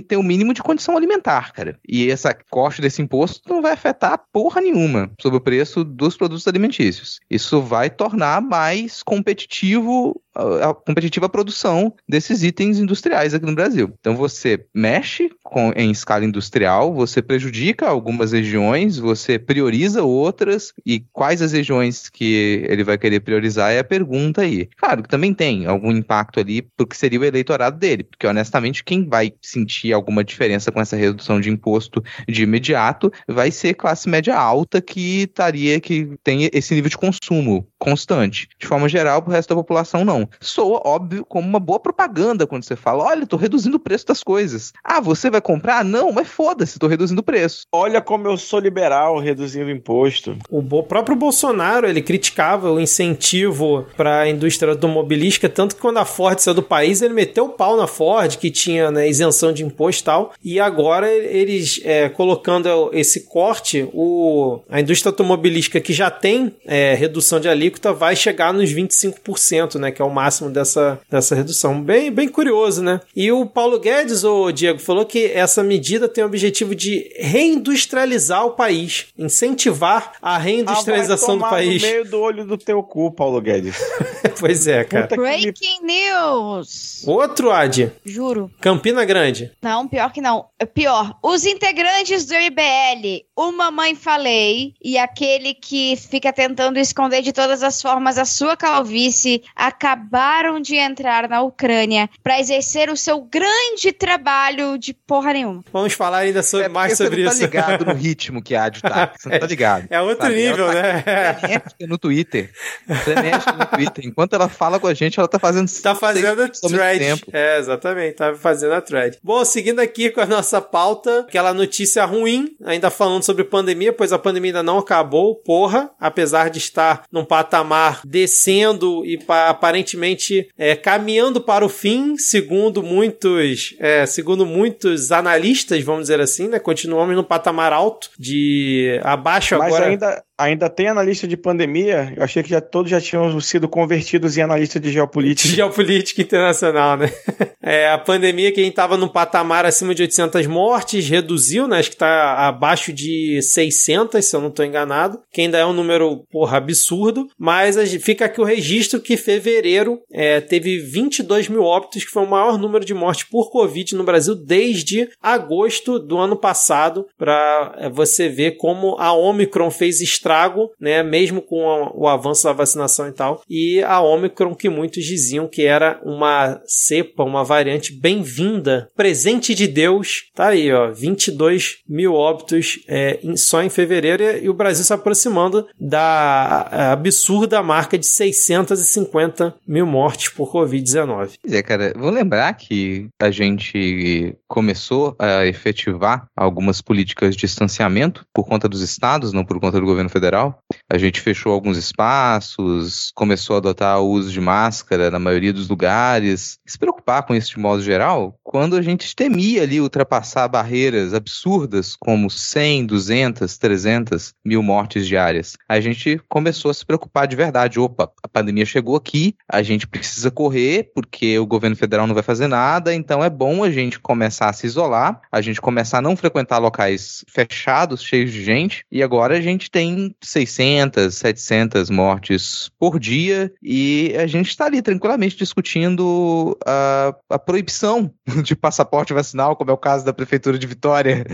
ter o mínimo de condição alimentar, cara. E essa corte desse imposto não vai afetar porra nenhuma sobre o preço dos produtos alimentícios. Isso vai tornar mais competitivo a competitiva produção desses itens industriais aqui no Brasil. Então você mexe com, em escala industrial, você prejudica algumas regiões, você prioriza outras, e quais as regiões que ele vai querer priorizar é a pergunta aí. Claro que também tem algum impacto ali porque seria o eleitorado dele, porque honestamente quem vai sentir alguma diferença com essa redução de imposto de imediato vai ser classe média alta que estaria que tem esse nível de consumo constante. De forma geral, para o resto da população não. Soa óbvio como uma boa propaganda quando você fala, olha, estou reduzindo o preço das coisas. Ah, você vai comprar? Não, mas foda-se, tô reduzindo o preço. Olha como eu sou liberal reduzindo o imposto. O próprio Bolsonaro, ele criticava o incentivo para a indústria automobilística, tanto que quando a Ford saiu do país, ele meteu o pau na Ford, que tinha né, isenção de imposto e tal, e agora eles, é, colocando esse corte, o, a indústria automobilística que já tem é, redução de alíquota vai chegar nos 25%, né, que é o máximo dessa, dessa redução. Bem, bem curioso, né? E o Paulo Guedes, o Diego, falou que essa medida tem o objetivo de reindustrializar o país, incentivar a reindustrialização Ah, do país. No meio do olho do teu cu, Paulo Guedes. pois é, cara. Breaking news! Outro Ad, Juro. Campina Grande. Não, pior que não. Pior. Os integrantes do IBL, o Mamãe Falei e aquele que fica tentando esconder de todas as formas a sua calvície, acabaram de entrar na Ucrânia para exercer o seu grande trabalho de porra nenhuma. Vamos falar ainda sobre, É mais sobre você não isso. tá ligado no ritmo que a Adi tá. Você não tá ligado. É outro Sabe? nível, Ela né? tá frenética no Twitter. Frenética no Twitter. Enquanto ela fala com a gente, ela tá fazendo. Tá fazendo thread. tempo. É, exatamente, tá fazendo a thread. Bom, seguindo aqui com a nossa pauta, aquela notícia ruim, ainda falando sobre pandemia, pois a pandemia ainda não acabou, porra, apesar de estar num patamar descendo e pa- aparentemente é, caminhando para o fim, segundo muitos, é, segundo muitos analistas, vamos dizer assim, né? Continuamos no patamar alto de abaixo Mas agora. ainda, ainda tem analista de pandemia. Eu achei que já todos já tinham sido convertidos em analista de geopolítica. De geopolítica internacional, né? É, a pandemia que a gente estava num patamar acima de 800 mortes, reduziu, né? Acho que está abaixo de 600, se eu não estou enganado, que ainda é um número, porra, absurdo, mas fica aqui o registro que fevereiro é, teve 22 mil óbitos, que foi o maior número de mortes por Covid no Brasil desde agosto do ano passado, para você ver como a Omicron fez estrago, né? Mesmo com o avanço da vacinação e tal, e a Omicron que muitos diziam que era uma cepa, uma variante bem-vinda, presente de Deus. Tá aí, ó, 22 mil óbitos é, só em fevereiro e o Brasil se aproximando da absurda marca de 650 mil mortes por Covid-19. Pois é, cara, vou lembrar que a gente começou a efetivar algumas políticas de distanciamento por conta dos estados, não por conta do governo federal. that out. A gente fechou alguns espaços, começou a adotar o uso de máscara na maioria dos lugares. Se preocupar com isso de modo geral, quando a gente temia ali ultrapassar barreiras absurdas como 100, 200, 300 mil mortes diárias, a gente começou a se preocupar de verdade. Opa, a pandemia chegou aqui, a gente precisa correr porque o governo federal não vai fazer nada, então é bom a gente começar a se isolar, a gente começar a não frequentar locais fechados, cheios de gente, e agora a gente tem 600, 700 mortes por dia e a gente está ali tranquilamente discutindo a, a proibição de passaporte vacinal, como é o caso da prefeitura de Vitória,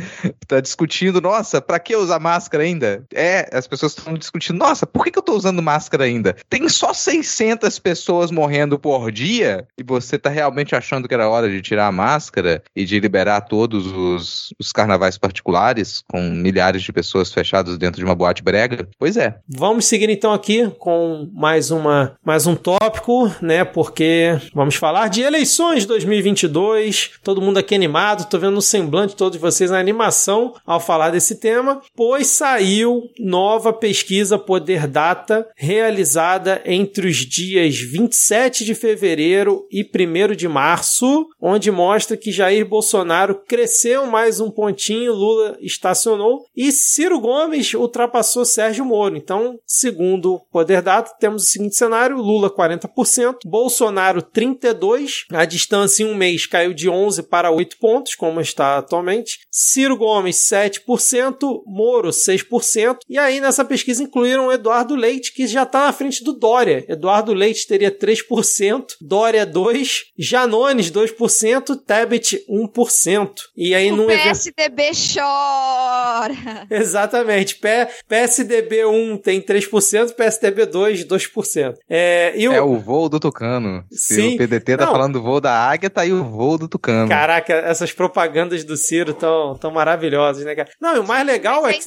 está discutindo, nossa, para que usar máscara ainda? É, as pessoas estão discutindo, nossa, por que, que eu tô usando máscara ainda? Tem só 600 pessoas morrendo por dia e você tá realmente achando que era hora de tirar a máscara e de liberar todos os, os carnavais particulares com milhares de pessoas fechadas dentro de uma boate brega? Pois é. Vamos seguir então aqui com mais uma mais um tópico, né? Porque vamos falar de eleições 2022. Todo mundo aqui animado, tô vendo no semblante de todos vocês a animação ao falar desse tema, pois saiu nova pesquisa Poder Data realizada entre os dias 27 de fevereiro e 1 de março, onde mostra que Jair Bolsonaro cresceu mais um pontinho, Lula estacionou e Ciro Gomes ultrapassou Sérgio Moro. Então, segundo o Poder Data, temos o seguinte cenário: Lula 40%, Bolsonaro 32%, a distância em um mês caiu de 11 para 8 pontos, como está atualmente, Ciro Gomes 7%, Moro 6%, e aí nessa pesquisa incluíram Eduardo Leite, que já está na frente do Dória. Eduardo Leite teria 3%, Dória 2%, Janones 2%, Tebet 1%. E aí o num evento. PSDB chora. Exatamente. P- PSDB 1, 1 tem 3%, PSDB 2, 2%. É, e o... É o voo do Tucano. Se Sim. o PDT tá Não. falando do voo da águia, tá aí o voo do Tucano. Caraca, essas propagandas do Ciro tão, tão maravilhosas, né, cara? Não, e o mais legal é que.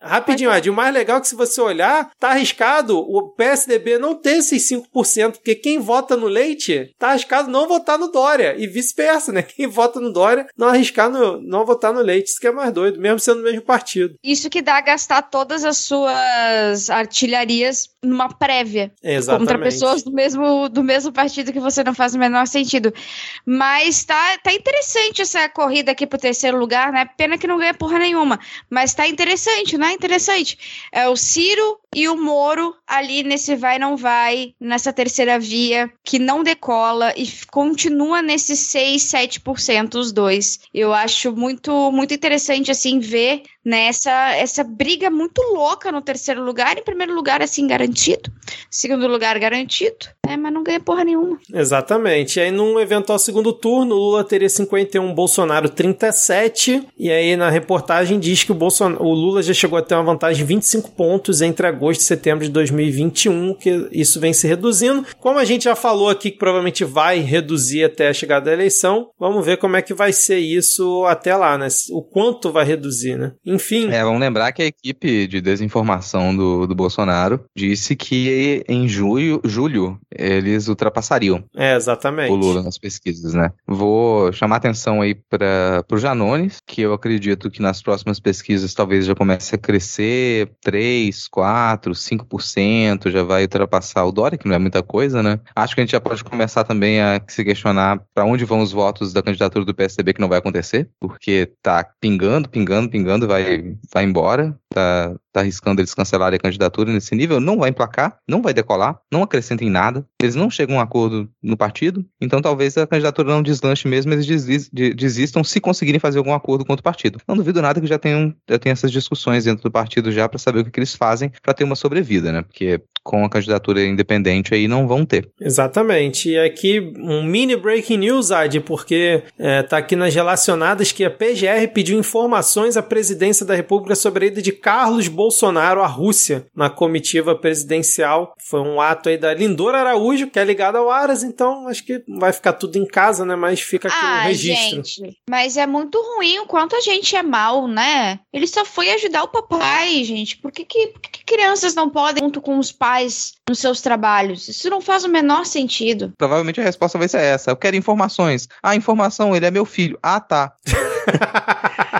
Rapidinho, Ed, o mais legal é que se você olhar, tá arriscado o PSDB não ter esses 5%, porque quem vota no Leite tá arriscado não votar no Dória, e vice-versa, né? Quem vota no Dória não arriscar no, não votar no Leite, isso que é mais doido, mesmo sendo do mesmo partido. Isso que dá a gastar todas as suas artilharias numa prévia. Exatamente. Contra pessoas do mesmo, do mesmo partido que você não faz o menor sentido. Mas tá, tá interessante essa corrida aqui pro terceiro lugar, né? Pena que não ganha porra nenhuma. Mas tá interessante, né? Interessante. É o Ciro e o Moro ali nesse vai não vai, nessa terceira via, que não decola e continua nesses 6, 7% os dois. Eu acho muito, muito interessante, assim, ver nessa essa briga muito louca no terceiro lugar. Em primeiro lugar, assim, garantido. Segundo lugar, garantido. É, mas não ganha porra nenhuma. Exatamente. E aí, num eventual segundo turno, Lula teria 51, Bolsonaro 37. E aí, na reportagem, diz que o, Bolsonaro, o Lula já chegou a ter uma vantagem de 25 pontos entre agosto e setembro de 2021, que isso vem se reduzindo. Como a gente já falou aqui, que provavelmente vai reduzir até a chegada da eleição, vamos ver como é que vai ser isso até lá, né? O quanto vai reduzir, né? Enfim. É, vamos lembrar que a equipe de desinformação do, do Bolsonaro disse que em julho, julho eles ultrapassariam É, exatamente. o Lula nas pesquisas, né? Vou chamar atenção aí para o Janones, que eu acredito que nas próximas pesquisas talvez já comece a crescer 3, 4, 5%, já vai ultrapassar o Dória, que não é muita coisa, né? Acho que a gente já pode começar também a se questionar para onde vão os votos da candidatura do PSDB, que não vai acontecer, porque tá pingando, pingando, pingando, vai, vai embora, tá, tá arriscando eles cancelarem a candidatura nesse nível, não vai emplacar, não vai decolar, não acrescenta em nada, eles não chegam a um acordo no partido, então talvez a candidatura não deslanche mesmo, eles desis- de- desistam se conseguirem fazer algum acordo com outro partido. Não duvido nada que já tenham, já tenham essas discussões dentro do partido já para saber o que, que eles fazem para ter uma sobrevida, né? Porque com a candidatura independente aí não vão ter. Exatamente. E aqui um mini breaking news, Ad, porque é, tá aqui nas relacionadas que a PGR pediu informações à presidência da República sobre a ida de Carlos Bolsonaro à Rússia na comitiva presidencial. Foi um ato aí da Lindora Araújo, que é ligada ao Aras, então acho que vai ficar tudo em casa, né? Mas fica aqui o Ah, registro. gente, mas é muito ruim o quanto a gente é mal, né? Ele só foi ajudar o papai, gente. Por que, que, por que que crianças não podem junto com os pais nos seus trabalhos? Isso não faz o menor sentido. Provavelmente a resposta vai ser essa. Eu quero informações. Ah, informação, ele é meu filho. Ah, tá.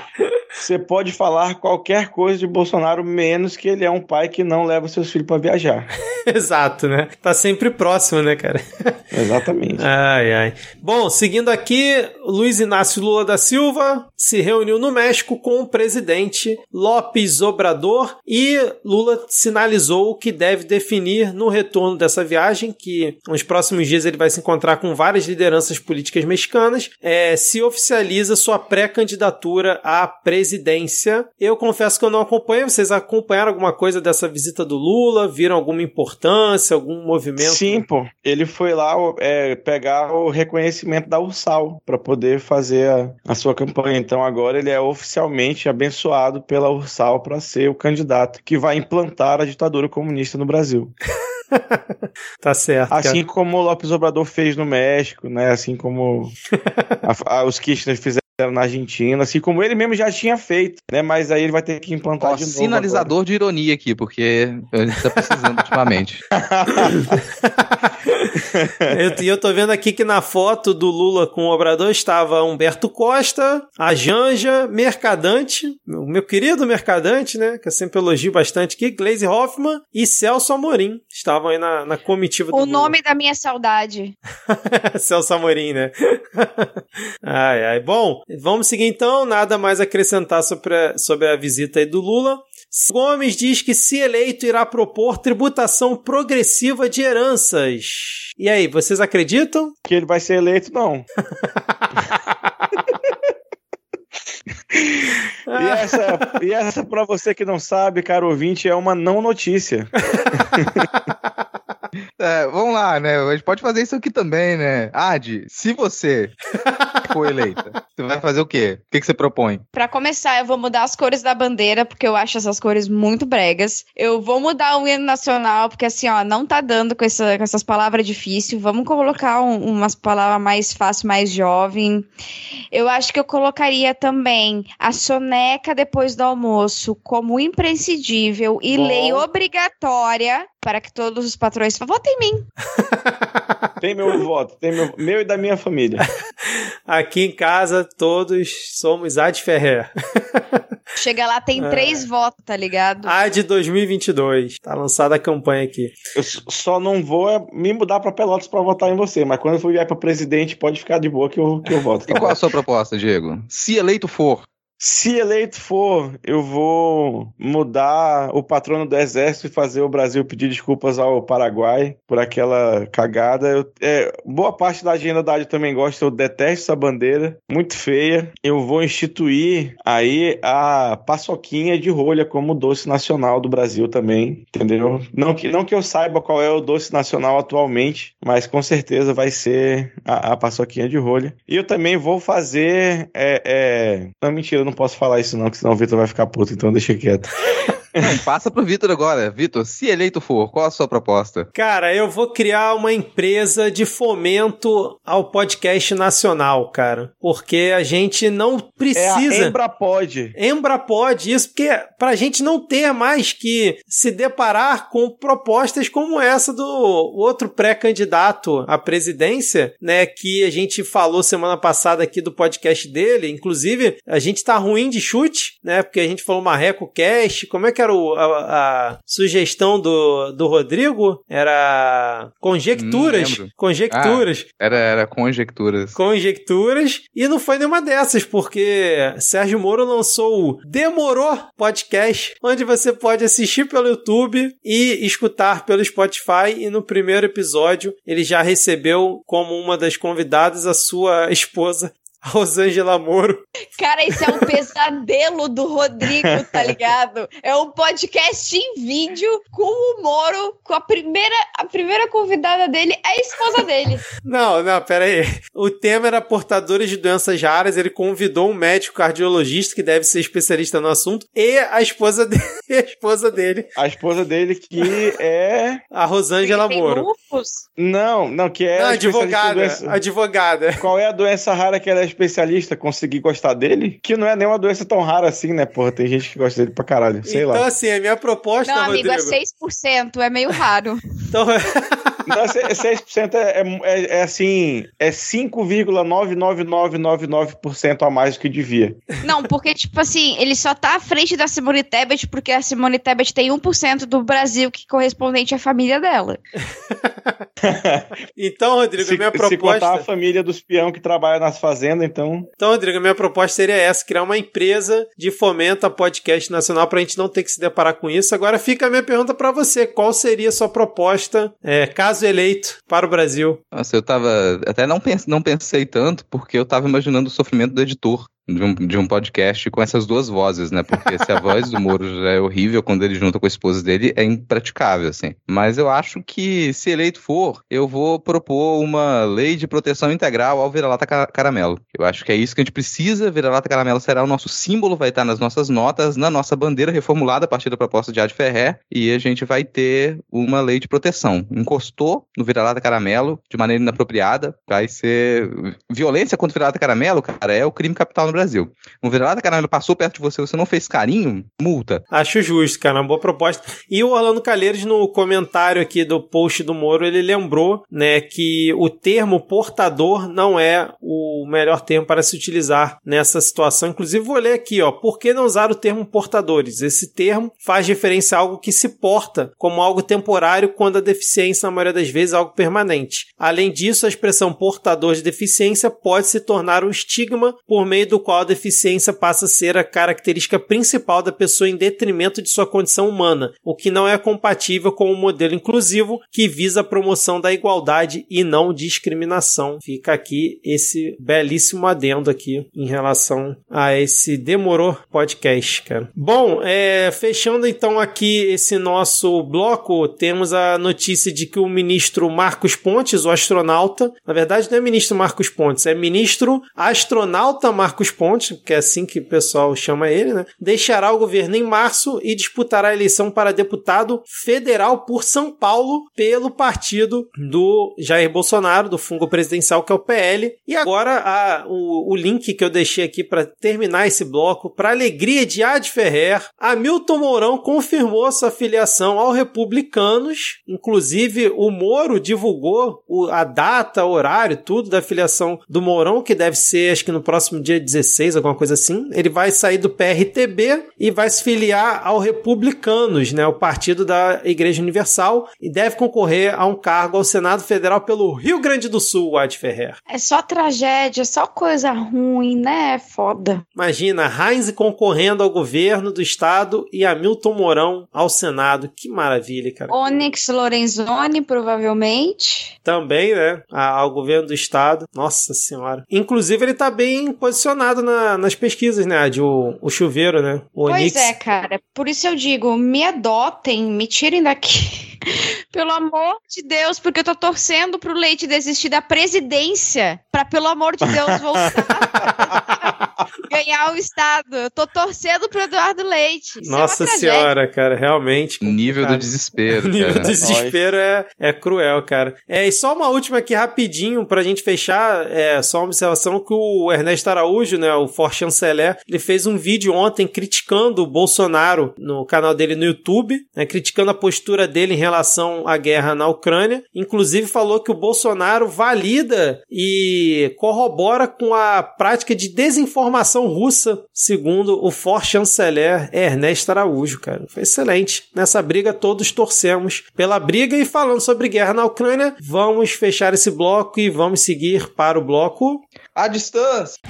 Você pode falar qualquer coisa de Bolsonaro, menos que ele é um pai que não leva seus filhos para viajar. Exato, né? Tá sempre próximo, né, cara? Exatamente. Ai, ai. Bom, seguindo aqui, Luiz Inácio Lula da Silva se reuniu no México com o presidente López Obrador e Lula sinalizou que deve definir no retorno dessa viagem, que nos próximos dias ele vai se encontrar com várias lideranças políticas mexicanas, é, se oficializa sua pré-candidatura à presidência. Eu confesso que eu não acompanho. Vocês acompanharam alguma coisa dessa visita do Lula? Viram alguma importância, algum movimento? Sim, pô. Ele foi lá é, pegar o reconhecimento da Ursal para poder fazer a, a sua campanha. Então agora ele é oficialmente abençoado pela Ursal para ser o candidato que vai implantar a ditadura comunista no Brasil. Tá certo. cara. Assim como o Lopes Obrador fez no México, né? Assim como a- a- os Kirchner fizeram na Argentina, assim como ele mesmo já tinha feito, né? Mas aí ele vai ter que implantar Ó, de novo. sinalizador de ironia aqui, porque a gente tá precisando ultimamente. Eu- E eu, tô vendo aqui que na foto do Lula com o Obrador estava Humberto Costa, a Janja, Mercadante, o meu querido Mercadante, né? Que eu sempre elogio bastante aqui, Glaze Hoffman e Celso Amorim. Estavam aí na, na comitiva do O Lula. nome da minha saudade. Celso Amorim, né? ai, ai. Bom, vamos seguir então. Nada mais acrescentar sobre a, sobre a visita aí do Lula. Gomes diz que, se eleito, irá propor tributação progressiva de heranças. E aí, vocês acreditam? Que ele vai ser eleito, não. E essa, e essa para você que não sabe, caro ouvinte, é uma não notícia. É, vamos lá, né? A gente pode fazer isso aqui também, né? Ad, se você for eleita, Você vai fazer o quê? O que, que você propõe? Pra começar, eu vou mudar as cores da bandeira, porque eu acho essas cores muito bregas. Eu vou mudar o hino nacional, porque assim, ó, não tá dando com, essa, com essas palavras difíceis. Vamos colocar um, umas palavras mais fácil, mais jovem. Eu acho que eu colocaria também a soneca depois do almoço como imprescindível e Bom. lei obrigatória para que todos os patrões votem em mim. Tem meu voto, tem meu, meu e da minha família. Aqui em casa, todos somos Ad Ferrer. Chega lá, tem É. três votos, tá ligado? Ad 2022. Tá lançada a campanha aqui. Eu só não vou é me mudar pra Pelotas pra votar em você, mas quando eu for vier pra presidente, pode ficar de boa que eu, que eu voto. E tá qual bom? a sua proposta, Diego? Se eleito for, Se eleito for, eu vou mudar o patrono do exército e fazer o Brasil pedir desculpas ao Paraguai por aquela cagada. Eu- é, boa parte da agenda da eu também gosto, eu detesto essa bandeira, muito feia. Eu vou instituir aí a paçoquinha de rolha como doce nacional do Brasil também, entendeu? Não que, não que eu saiba qual é o doce nacional atualmente, mas com certeza vai ser a, a paçoquinha de rolha. E eu também vou fazer. É, é... Não, mentira, não posso falar isso, não, que senão o Vitor vai ficar puto, então deixa quieto. passa pro Vitor agora. Vitor, se eleito for, qual a sua proposta? Cara, eu vou criar uma empresa de fomento ao podcast nacional, cara. Porque a gente não É precisa. a Embrapod. Embrapod, isso porque pra gente não ter mais que se deparar com propostas como essa do outro pré-candidato à presidência, né, que a gente falou semana passada aqui do podcast dele, inclusive a gente tá ruim de chute, né, porque a gente falou Marreco Cast, como é que era o- a, a sugestão do, do Rodrigo? Era conjecturas, conjecturas. Era, era conjecturas. conjecturas e não foi nenhuma dessas, porque Sérgio Moro lançou o Demorou Podcast, onde você pode assistir pelo YouTube e escutar pelo Spotify. E no primeiro episódio ele já recebeu como uma das convidadas a sua esposa. Rosângela Moro. Cara, isso é um pesadelo do Rodrigo, tá ligado? É um podcast em vídeo com o Moro, com a primeira, a primeira convidada dele, é a esposa dele. Não, não, pera aí. O tema era portadores de doenças raras. Ele convidou um médico cardiologista que deve ser especialista no assunto e a esposa dele, a esposa dele A esposa dele que é. a Rosângela Tem Moro. lupus? Não, não, que é. Não, advogada, doença- advogada. Qual é a doença rara que ela é especialista? Conseguir gostar dele? Que não é nem uma doença tão rara assim, né, porra? Tem gente que gosta dele pra caralho. Sei então, lá. assim, a minha proposta, Não, amigo, Rodrigo. é 6%, é meio raro. Então, Não, se- 6% é, é, é, é assim, é 5,99999% a mais do que devia. Não, porque, tipo assim, ele só tá à frente da Simone Tebet porque a Simone Tebet tem 1% do Brasil que correspondente à família dela. então, Rodrigo, Se, a minha se contar a proposta. família dos peão que trabalha nas fazendas, então. Então, Rodrigo, a minha proposta seria essa: criar uma empresa de fomento a podcast nacional pra gente não ter que se deparar com isso. Agora fica a minha pergunta pra você: qual seria a sua proposta, é, caso eleito, para o Brasil? Nossa, eu tava. Até não, pens, não pensei tanto, porque eu tava imaginando o sofrimento do editor. De um, de um podcast com essas duas vozes, né? Porque se a voz do Moro já é horrível quando ele junta com a esposa dele, é impraticável, assim. Mas eu acho que, se eleito for, eu vou propor uma lei de proteção integral ao vira-lata ca- caramelo. Eu acho que é isso que a gente precisa. Vira-lata caramelo será o nosso símbolo, vai estar nas nossas notas, na nossa bandeira reformulada a partir da proposta de Ad Ferrer, e a gente vai ter uma lei de proteção. Encostou no vira-lata caramelo de maneira inapropriada, vai ser. Violência contra o vira-lata caramelo, cara, é o crime capital no Brasil. Um vira-lata caramelo passou perto de você, você não fez carinho, multa. Acho justo, cara, uma boa proposta. E o Orlando Calheiros, no comentário aqui do post do Moro, ele lembrou, né, que o termo portador não é o melhor termo para se utilizar nessa situação. Inclusive, vou ler aqui, ó, por que não usar o termo portadores? Esse termo faz referência a algo que se porta como algo temporário, quando a deficiência, na maioria das vezes, é algo permanente. Além disso, a expressão portador de deficiência pode se tornar um estigma por meio do qual a deficiência passa a ser a característica principal da pessoa em detrimento de sua condição humana, o que não é compatível com o modelo inclusivo que visa a promoção da igualdade e não discriminação. Fica aqui esse belíssimo adendo aqui em relação a esse Demorou podcast, cara. Bom, é, fechando então aqui esse nosso bloco, temos a notícia de que o ministro Marcos Pontes, o astronauta, na verdade não é ministro Marcos Pontes, é ministro astronauta Marcos Pontes, que é assim que o pessoal chama ele, né? Deixará o governo em março e disputará a eleição para deputado federal por São Paulo pelo partido do Jair Bolsonaro, do fungo presidencial, que é o PL. E agora a, o, o link que eu deixei aqui para terminar esse bloco, para alegria de Ad Ferrer, Hamilton Mourão confirmou sua filiação ao Republicanos. Inclusive, o Moro divulgou o, a data, horário, tudo da filiação do Mourão, que deve ser, acho que no próximo dia 16, alguma coisa assim. Ele vai sair do PRTB e vai se filiar ao Republicanos, né, o partido da Igreja Universal, e deve concorrer a um cargo ao Senado Federal pelo Rio Grande do Sul, Ad Ferrer. É só tragédia, só coisa ruim, né? É foda. Imagina, Heinz concorrendo ao governo do estado e Hamilton Mourão ao Senado. Que maravilha, cara. Onyx Lorenzoni, provavelmente. Também, né? Ao governo do estado. Nossa senhora. Inclusive, ele tá bem posicionado na, nas pesquisas, né? De o, o chuveiro, né? O pois Onyx. é, cara. Por isso eu digo, me adotem, me tirem daqui. pelo amor de Deus, porque eu tô torcendo pro Leite desistir da presidência pra, pelo amor de Deus, voltar. ganhar o Estado. Eu tô torcendo pro Eduardo Leite. Isso Nossa é senhora, cara, realmente. Nível do complicado. desespero, O nível cara. do desespero é, é cruel, cara. É, e só uma última aqui rapidinho pra gente fechar, é só uma observação que o Ernesto Araújo, né, o For Chanceler, ele fez um vídeo ontem criticando o Bolsonaro no canal dele no YouTube, né, criticando a postura dele em relação à guerra na Ucrânia. Inclusive falou que o Bolsonaro valida e corrobora com a prática de desinformação russa, segundo o For Chanceler Ernesto Araújo, cara. Foi excelente. Nessa briga todos torcemos pela briga e falando sobre guerra na Ucrânia, vamos fechar esse bloco e vamos seguir para o bloco A distância.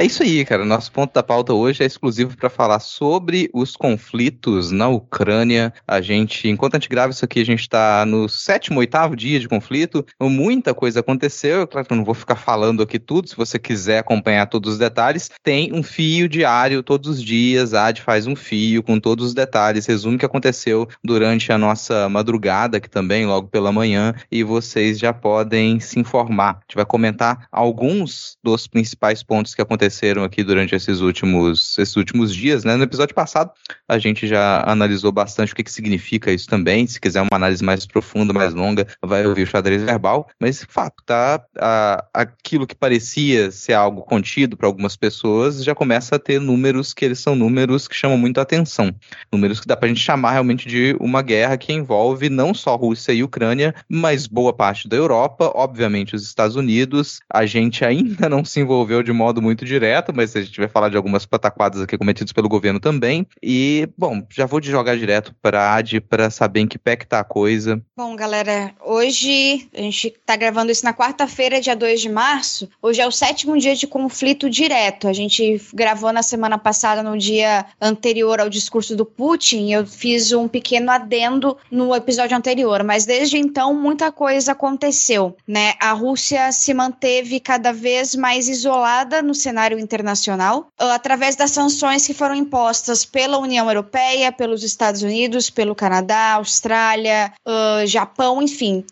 É isso aí, cara. Nosso ponto da pauta hoje é exclusivo para falar sobre os conflitos na Ucrânia. A gente, enquanto a gente grava isso aqui, a gente está no sétimo, oitavo dia de conflito. Muita coisa aconteceu. Claro que eu não vou ficar falando aqui tudo. Se você quiser acompanhar todos os detalhes, tem um fio diário todos os dias. A AD faz um fio com todos os detalhes, resume o que aconteceu durante a nossa madrugada, aqui também, logo pela manhã, e vocês já podem se informar. A gente vai comentar alguns dos principais pontos que aconteceram aqui durante esses últimos, esses últimos dias, né? No episódio passado, a gente já analisou bastante o que, que significa isso também. Se quiser uma análise mais profunda, mais longa, vai ouvir o xadrez verbal. Mas, fato, tá? A, aquilo que parecia ser algo contido para algumas pessoas já começa a ter números que eles são números que chamam muito a atenção. Números que dá pra gente chamar realmente de uma guerra que envolve não só Rússia e Ucrânia, mas boa parte da Europa, obviamente os Estados Unidos. A gente ainda não se envolveu de modo muito direto, mas a gente vai falar de algumas pataquadas aqui cometidas pelo governo também. E, bom, já vou de jogar direto para Ad para saber em que pé que tá a coisa. Bom, galera, hoje a gente tá gravando isso na quarta-feira, dia 2 de março. Hoje é o sétimo dia de conflito direto. A gente gravou na semana passada, no dia anterior ao discurso do Putin. Eu fiz um pequeno adendo no episódio anterior, mas desde então muita coisa aconteceu, né? A Rússia se manteve cada vez mais isolada no cenário internacional, uh, através das sanções que foram impostas pela União Europeia, pelos Estados Unidos, pelo Canadá, Austrália, uh, Japão, enfim,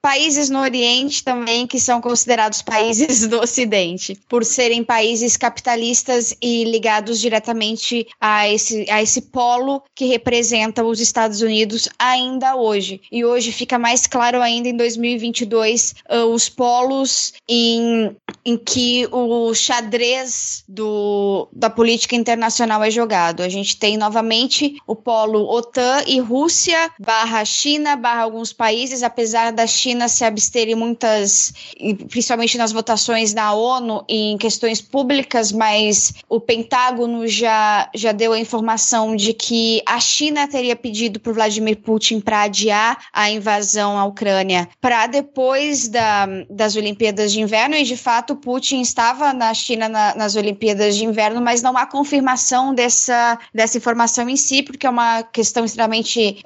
países no Oriente também que são considerados países do Ocidente, por serem países capitalistas e ligados diretamente a esse, a esse polo que representa os Estados Unidos ainda hoje. E hoje fica mais claro ainda em 2022 uh, os polos em em que o xadrez do, da política internacional é jogado. A gente tem novamente o polo OTAN e Rússia barra China barra alguns países, apesar da China se abster em muitas, principalmente nas votações na ONU em questões públicas, mas o Pentágono já, já deu a informação de que a China teria pedido para Vladimir Putin para adiar a invasão à Ucrânia para depois da, das Olimpíadas de Inverno, e de fato Putin estava na China na, nas Olimpíadas de Inverno, mas não há confirmação dessa, dessa informação em si, porque é uma questão extremamente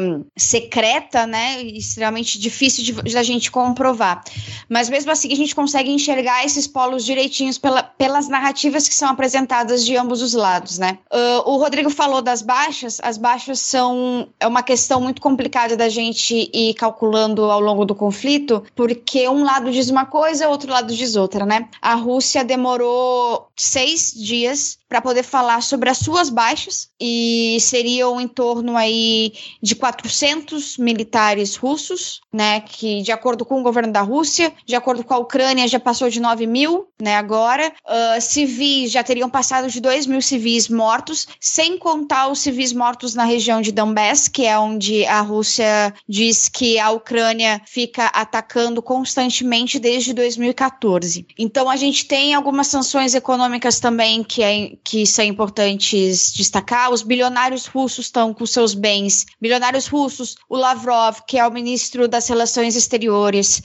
um, secreta, né? Extremamente difícil de, de, a gente comprovar. Mas mesmo assim a gente consegue enxergar esses polos direitinhos pela, pelas narrativas que são apresentadas de ambos os lados, né? Uh, o Rodrigo falou das baixas, as baixas são é uma questão muito complicada da gente ir calculando ao longo do conflito, porque um lado diz uma coisa, outro lado diz outra, né? A Rússia demorou seis dias para poder falar sobre as suas baixas e seriam em torno aí de 400 militares russos, né, que de acordo com o governo da Rússia, de acordo com a Ucrânia já passou de 9 mil, né, agora, uh, civis já teriam passado de 2 mil civis mortos, sem contar os civis mortos na região de Donbass, que é onde a Rússia diz que a Ucrânia fica atacando constantemente desde 2014. Então a gente tem algumas sanções econômicas também que é que são importantes destacar. Os bilionários russos estão com seus bens. Bilionários russos, o Lavrov, que é o ministro das Relações Exteriores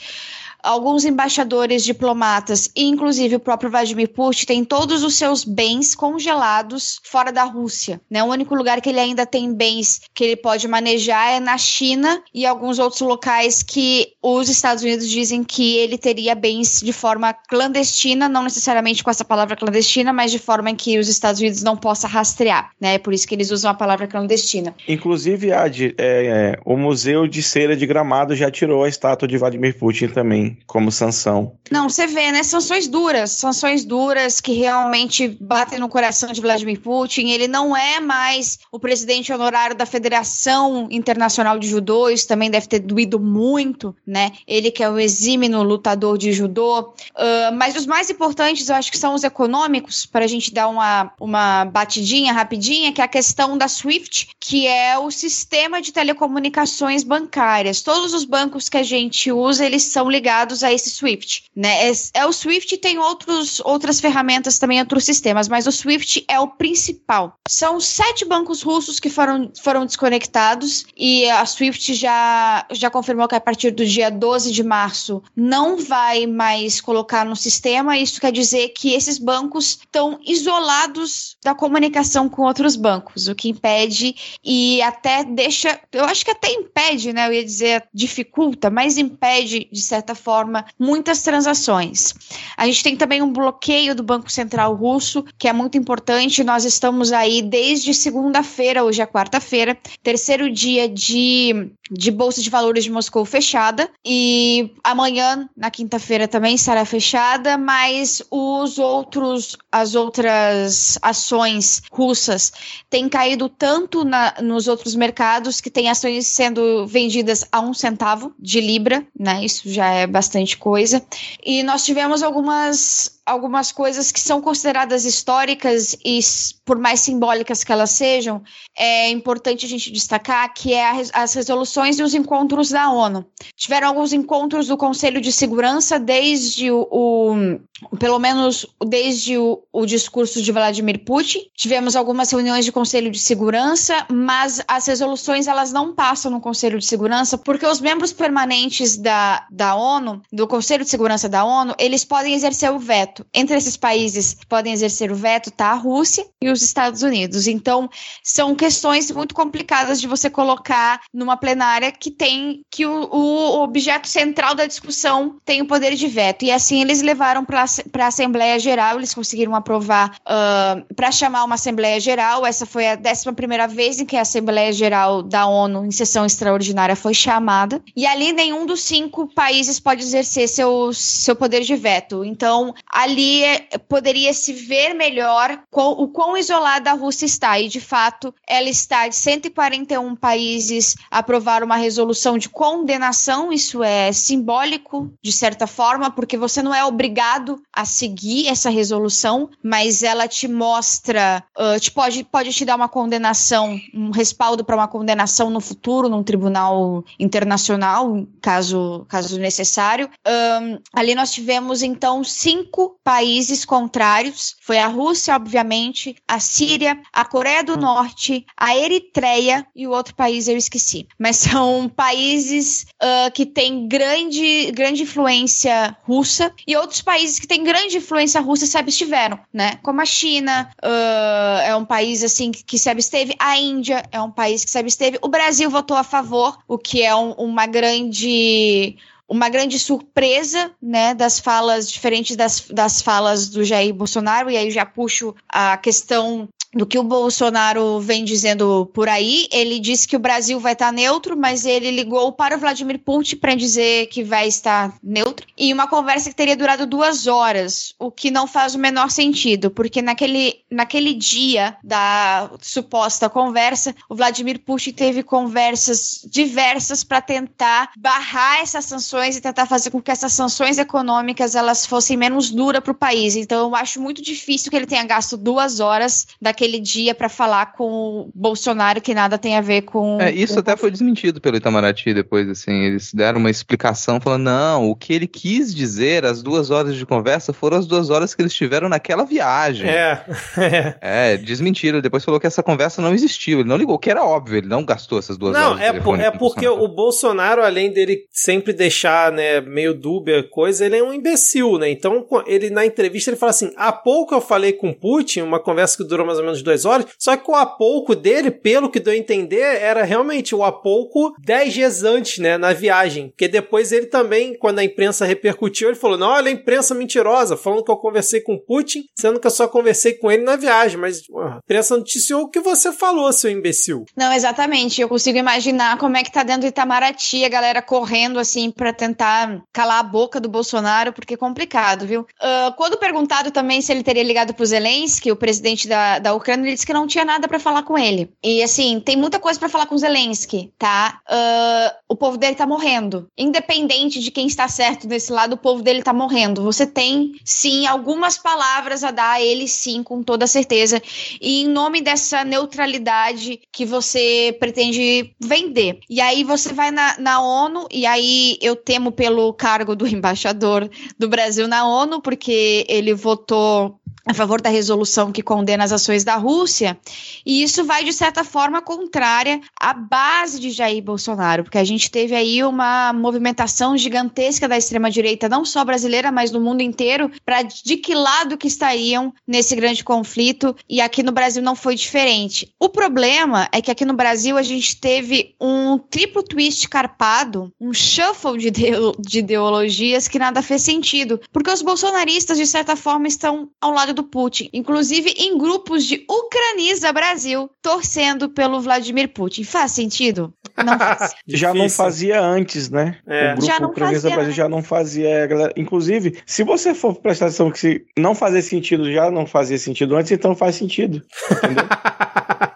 alguns embaixadores, diplomatas inclusive o próprio Vladimir Putin têm todos os seus bens congelados fora da Rússia. Né? O único lugar que ele ainda tem bens que ele pode manejar é na China e alguns outros locais que os Estados Unidos dizem que ele teria bens de forma clandestina, não necessariamente com essa palavra clandestina, mas de forma em que os Estados Unidos não possa rastrear. Né? É por isso que eles usam a palavra clandestina. Inclusive, Ad, é, é, o Museu de Cera de Gramado já tirou a estátua de Vladimir Putin também como sanção. Não, você vê, né? Sanções duras, sanções duras que realmente batem no coração de Vladimir Putin. Ele não é mais o presidente honorário da Federação Internacional de Judô, isso também deve ter doído muito, né? Ele que é o exímio lutador de judô. Uh, mas os mais importantes, eu acho que são os econômicos, para a gente dar uma, uma batidinha rapidinha, que é a questão da SWIFT, que é o sistema de telecomunicações bancárias. Todos os bancos que a gente usa, eles são ligados ligados a esse Swift, né? É, é o Swift tem outros, outras ferramentas também, outros sistemas, mas o Swift é o principal. São sete bancos russos que foram, foram desconectados e a Swift já, já confirmou que a partir do dia 12 de março não vai mais colocar no sistema. Isso quer dizer que esses bancos estão isolados da comunicação com outros bancos, o que impede e até deixa, eu acho que até impede, né? Eu ia dizer dificulta, mas impede de certa forma forma muitas transações. A gente tem também um bloqueio do Banco Central Russo, que é muito importante. Nós estamos aí desde segunda-feira, hoje é quarta-feira, terceiro dia de, de Bolsa de Valores de Moscou fechada. E amanhã, na quinta-feira, também estará fechada, mas os outros, as outras ações russas têm caído tanto na, nos outros mercados que tem ações sendo vendidas a um centavo de libra, né? Isso já é bastante coisa. E nós tivemos algumas algumas coisas que são consideradas históricas e, por mais simbólicas que elas sejam, é importante a gente destacar que é as resoluções e os encontros da ONU. Tiveram alguns encontros do Conselho de Segurança desde o, o pelo menos desde o, o, discurso de Vladimir Putin. Tivemos algumas reuniões de Conselho de Segurança, mas as resoluções elas não passam no Conselho de Segurança porque os membros permanentes da, da ONU, do Conselho de Segurança da ONU, eles podem exercer o veto veto. Entre esses países que podem exercer o veto está a Rússia e os Estados Unidos. Então, são questões muito complicadas de você colocar numa plenária que tem que o, o objeto central da discussão tem o poder de veto. E assim eles levaram para a Assembleia Geral, eles conseguiram aprovar uh, para chamar uma Assembleia Geral. Essa foi a 11 primeira vez em que a Assembleia Geral da ONU, em sessão extraordinária, foi chamada. E ali nenhum dos cinco países pode exercer seu, seu poder de veto. Então, a ali é, poderia se ver melhor o quão isolada a Rússia está. E, de fato, ela está de 141 países aprovar uma resolução de condenação. Isso é simbólico, de certa forma, porque você não é obrigado a seguir essa resolução, mas ela te mostra, uh, te pode, pode te dar uma condenação, um respaldo para uma condenação no futuro, num tribunal internacional, caso, caso necessário. Um, ali nós tivemos, então, cinco países contrários. Foi a Rússia, obviamente, a Síria, a Coreia do Norte, a Eritreia e o outro país eu esqueci. Mas são países uh, que têm grande, grande influência russa e outros países que têm grande influência russa se abstiveram, né? Como a China, uh, é um país assim que se absteve, a Índia é um país que se absteve, o Brasil votou a favor, o que é um, uma grande uma grande surpresa, né, das falas diferentes das, das falas do Jair Bolsonaro, e aí já puxo a questão do que o Bolsonaro vem dizendo por aí. Ele disse que o Brasil vai estar neutro, mas ele ligou para o Vladimir Putin para dizer que vai estar neutro. E uma conversa que teria durado duas horas, o que não faz o menor sentido, porque naquele, naquele dia da suposta conversa, o Vladimir Putin teve conversas diversas para tentar barrar essas sanções e tentar fazer com que essas sanções econômicas elas fossem menos duras para o país. Então eu acho muito difícil que ele tenha gasto duas horas daquele aquele dia para falar com o Bolsonaro que nada tem a ver com. É, isso com até foi desmentido pelo Itamaraty depois, assim. Eles deram uma explicação falando: não, o que ele quis dizer, as duas horas de conversa, foram as duas horas que eles tiveram naquela viagem. É. é, desmentiram. Depois falou que essa conversa não existiu. Ele não ligou, que era óbvio, ele não gastou essas duas não, horas. Não, é, por, é porque o Bolsonaro, além dele sempre deixar, né, meio dúbia coisa, ele é um imbecil, né? Então, ele na entrevista ele fala assim: há pouco eu falei com Putin, uma conversa que durou mais ou menos menos duas horas. Só que o apouco dele, pelo que deu a entender, era realmente o apouco dez dias antes, né, na viagem. Porque depois ele também, quando a imprensa repercutiu, ele falou: não, olha a imprensa mentirosa, falando que eu conversei com Putin, sendo que eu só conversei com ele na viagem. Mas a imprensa noticiou o que você falou, seu imbecil. Não, exatamente. Eu consigo imaginar como é que tá dentro do Itamaraty, a galera correndo assim para tentar calar a boca do Bolsonaro, porque é complicado, viu? Uh, quando perguntado também se ele teria ligado pro Zelensky, o presidente da, da Ucrânia, ele disse que não tinha nada para falar com ele. E assim, tem muita coisa para falar com Zelensky, tá? Uh, o povo dele tá morrendo. Independente de quem está certo desse lado, o povo dele tá morrendo. Você tem, sim, algumas palavras a dar a ele, sim, com toda certeza. E em nome dessa neutralidade que você pretende vender. E aí você vai na, na ONU, e aí eu temo pelo cargo do embaixador do Brasil na ONU, porque ele votou a favor da resolução que condena as ações da Rússia, e isso vai, de certa forma, contrária à base de Jair Bolsonaro, porque a gente teve aí uma movimentação gigantesca da extrema-direita, não só brasileira, mas no mundo inteiro, para de que lado que estariam nesse grande conflito, e aqui no Brasil não foi diferente. O problema é que aqui no Brasil a gente teve um triplo twist carpado, um shuffle de, de ideologias que nada fez sentido, porque os bolsonaristas, de certa forma, estão ao lado do Putin, inclusive em grupos de Ucraniza Brasil, torcendo pelo Vladimir Putin. Faz sentido? Não faz. já não fazia antes, né? É. O grupo já não Ucraniza fazia, Brasil já não fazia. Galera... Inclusive, se você for prestar atenção que se não fazer sentido já não fazia sentido antes, então faz sentido. Entendeu?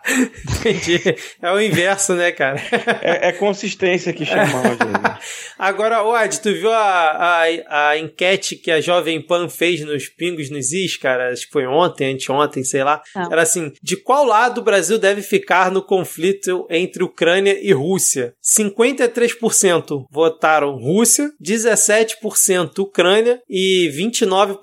Entendi. É o inverso, né, cara? É, é consistência que chamamos. Agora, Oad, tu viu a, a, a enquete que a Jovem Pan fez nos Pingos nos Is, cara? Acho que foi ontem, anteontem, sei lá. Não. Era assim: de qual lado o Brasil deve ficar no conflito entre Ucrânia e Rússia? 53% votaram Rússia, 17% Ucrânia e 29%,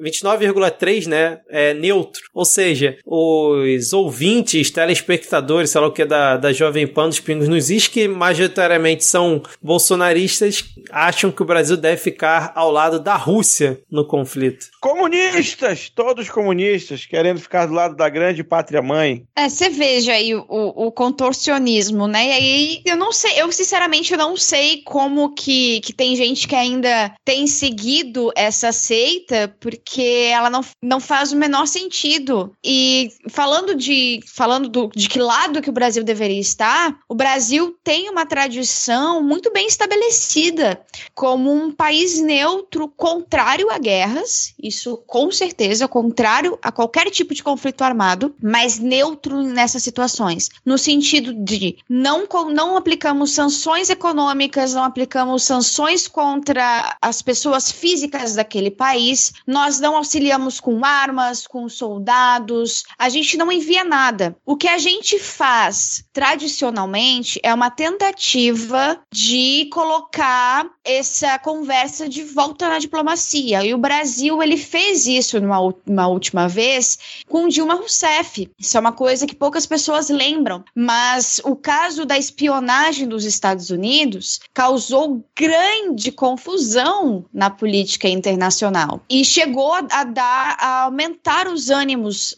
29,3% né, é neutro. Ou seja, os ouvintes, telespectadores, sei lá o que, da, da Jovem Pan dos Pingos nos Is, que majoritariamente são bolsonaristas, acham que o Brasil deve ficar ao lado da Rússia no conflito. Comunistas! Todos comunistas, querendo ficar do lado da grande pátria mãe. É, você veja aí o, o, contorcionismo, né? E aí eu não sei, eu sinceramente eu não sei como que, que tem gente que ainda tem seguido essa seita, porque ela não, não faz o menor sentido. E falando de falando do, de que lado que o Brasil deveria estar, o Brasil tem uma tradição muito bem estabelecida como um país neutro, contrário a guerras, isso com certeza, contrário a qualquer tipo de conflito armado, mas neutro nessas situações, no sentido de não, não aplicamos sanções econômicas, não aplicamos sanções contra as pessoas físicas daquele país, nós não auxiliamos com armas, com soldados, a gente não envia nada. O que a gente faz tradicionalmente é uma tentativa de colocar essa conversa de volta na diplomacia. E o Brasil ele fez isso numa, uma última vez com Dilma Rousseff. Isso é uma coisa que poucas pessoas lembram, mas o caso da espionagem dos Estados Unidos causou grande confusão na política internacional e chegou a, dar a aumentar os ânimos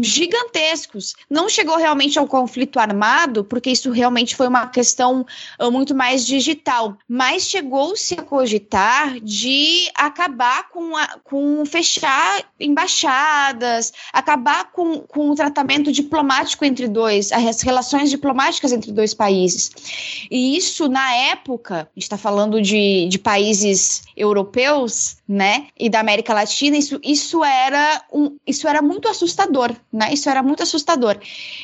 gigantescos. Não chegou realmente ao conflito armado, porque isso realmente foi uma questão uh, muito mais digital, mas chegou-se a cogitar de acabar com, a, com fechar embaixadas, acabar com, com o tratamento diplomático entre dois, as relações diplomáticas entre dois países. E isso, na época, a gente está falando de, de países europeus, né, e da América Latina, isso, isso, era um, isso era muito assustador, né, isso era muito assustador.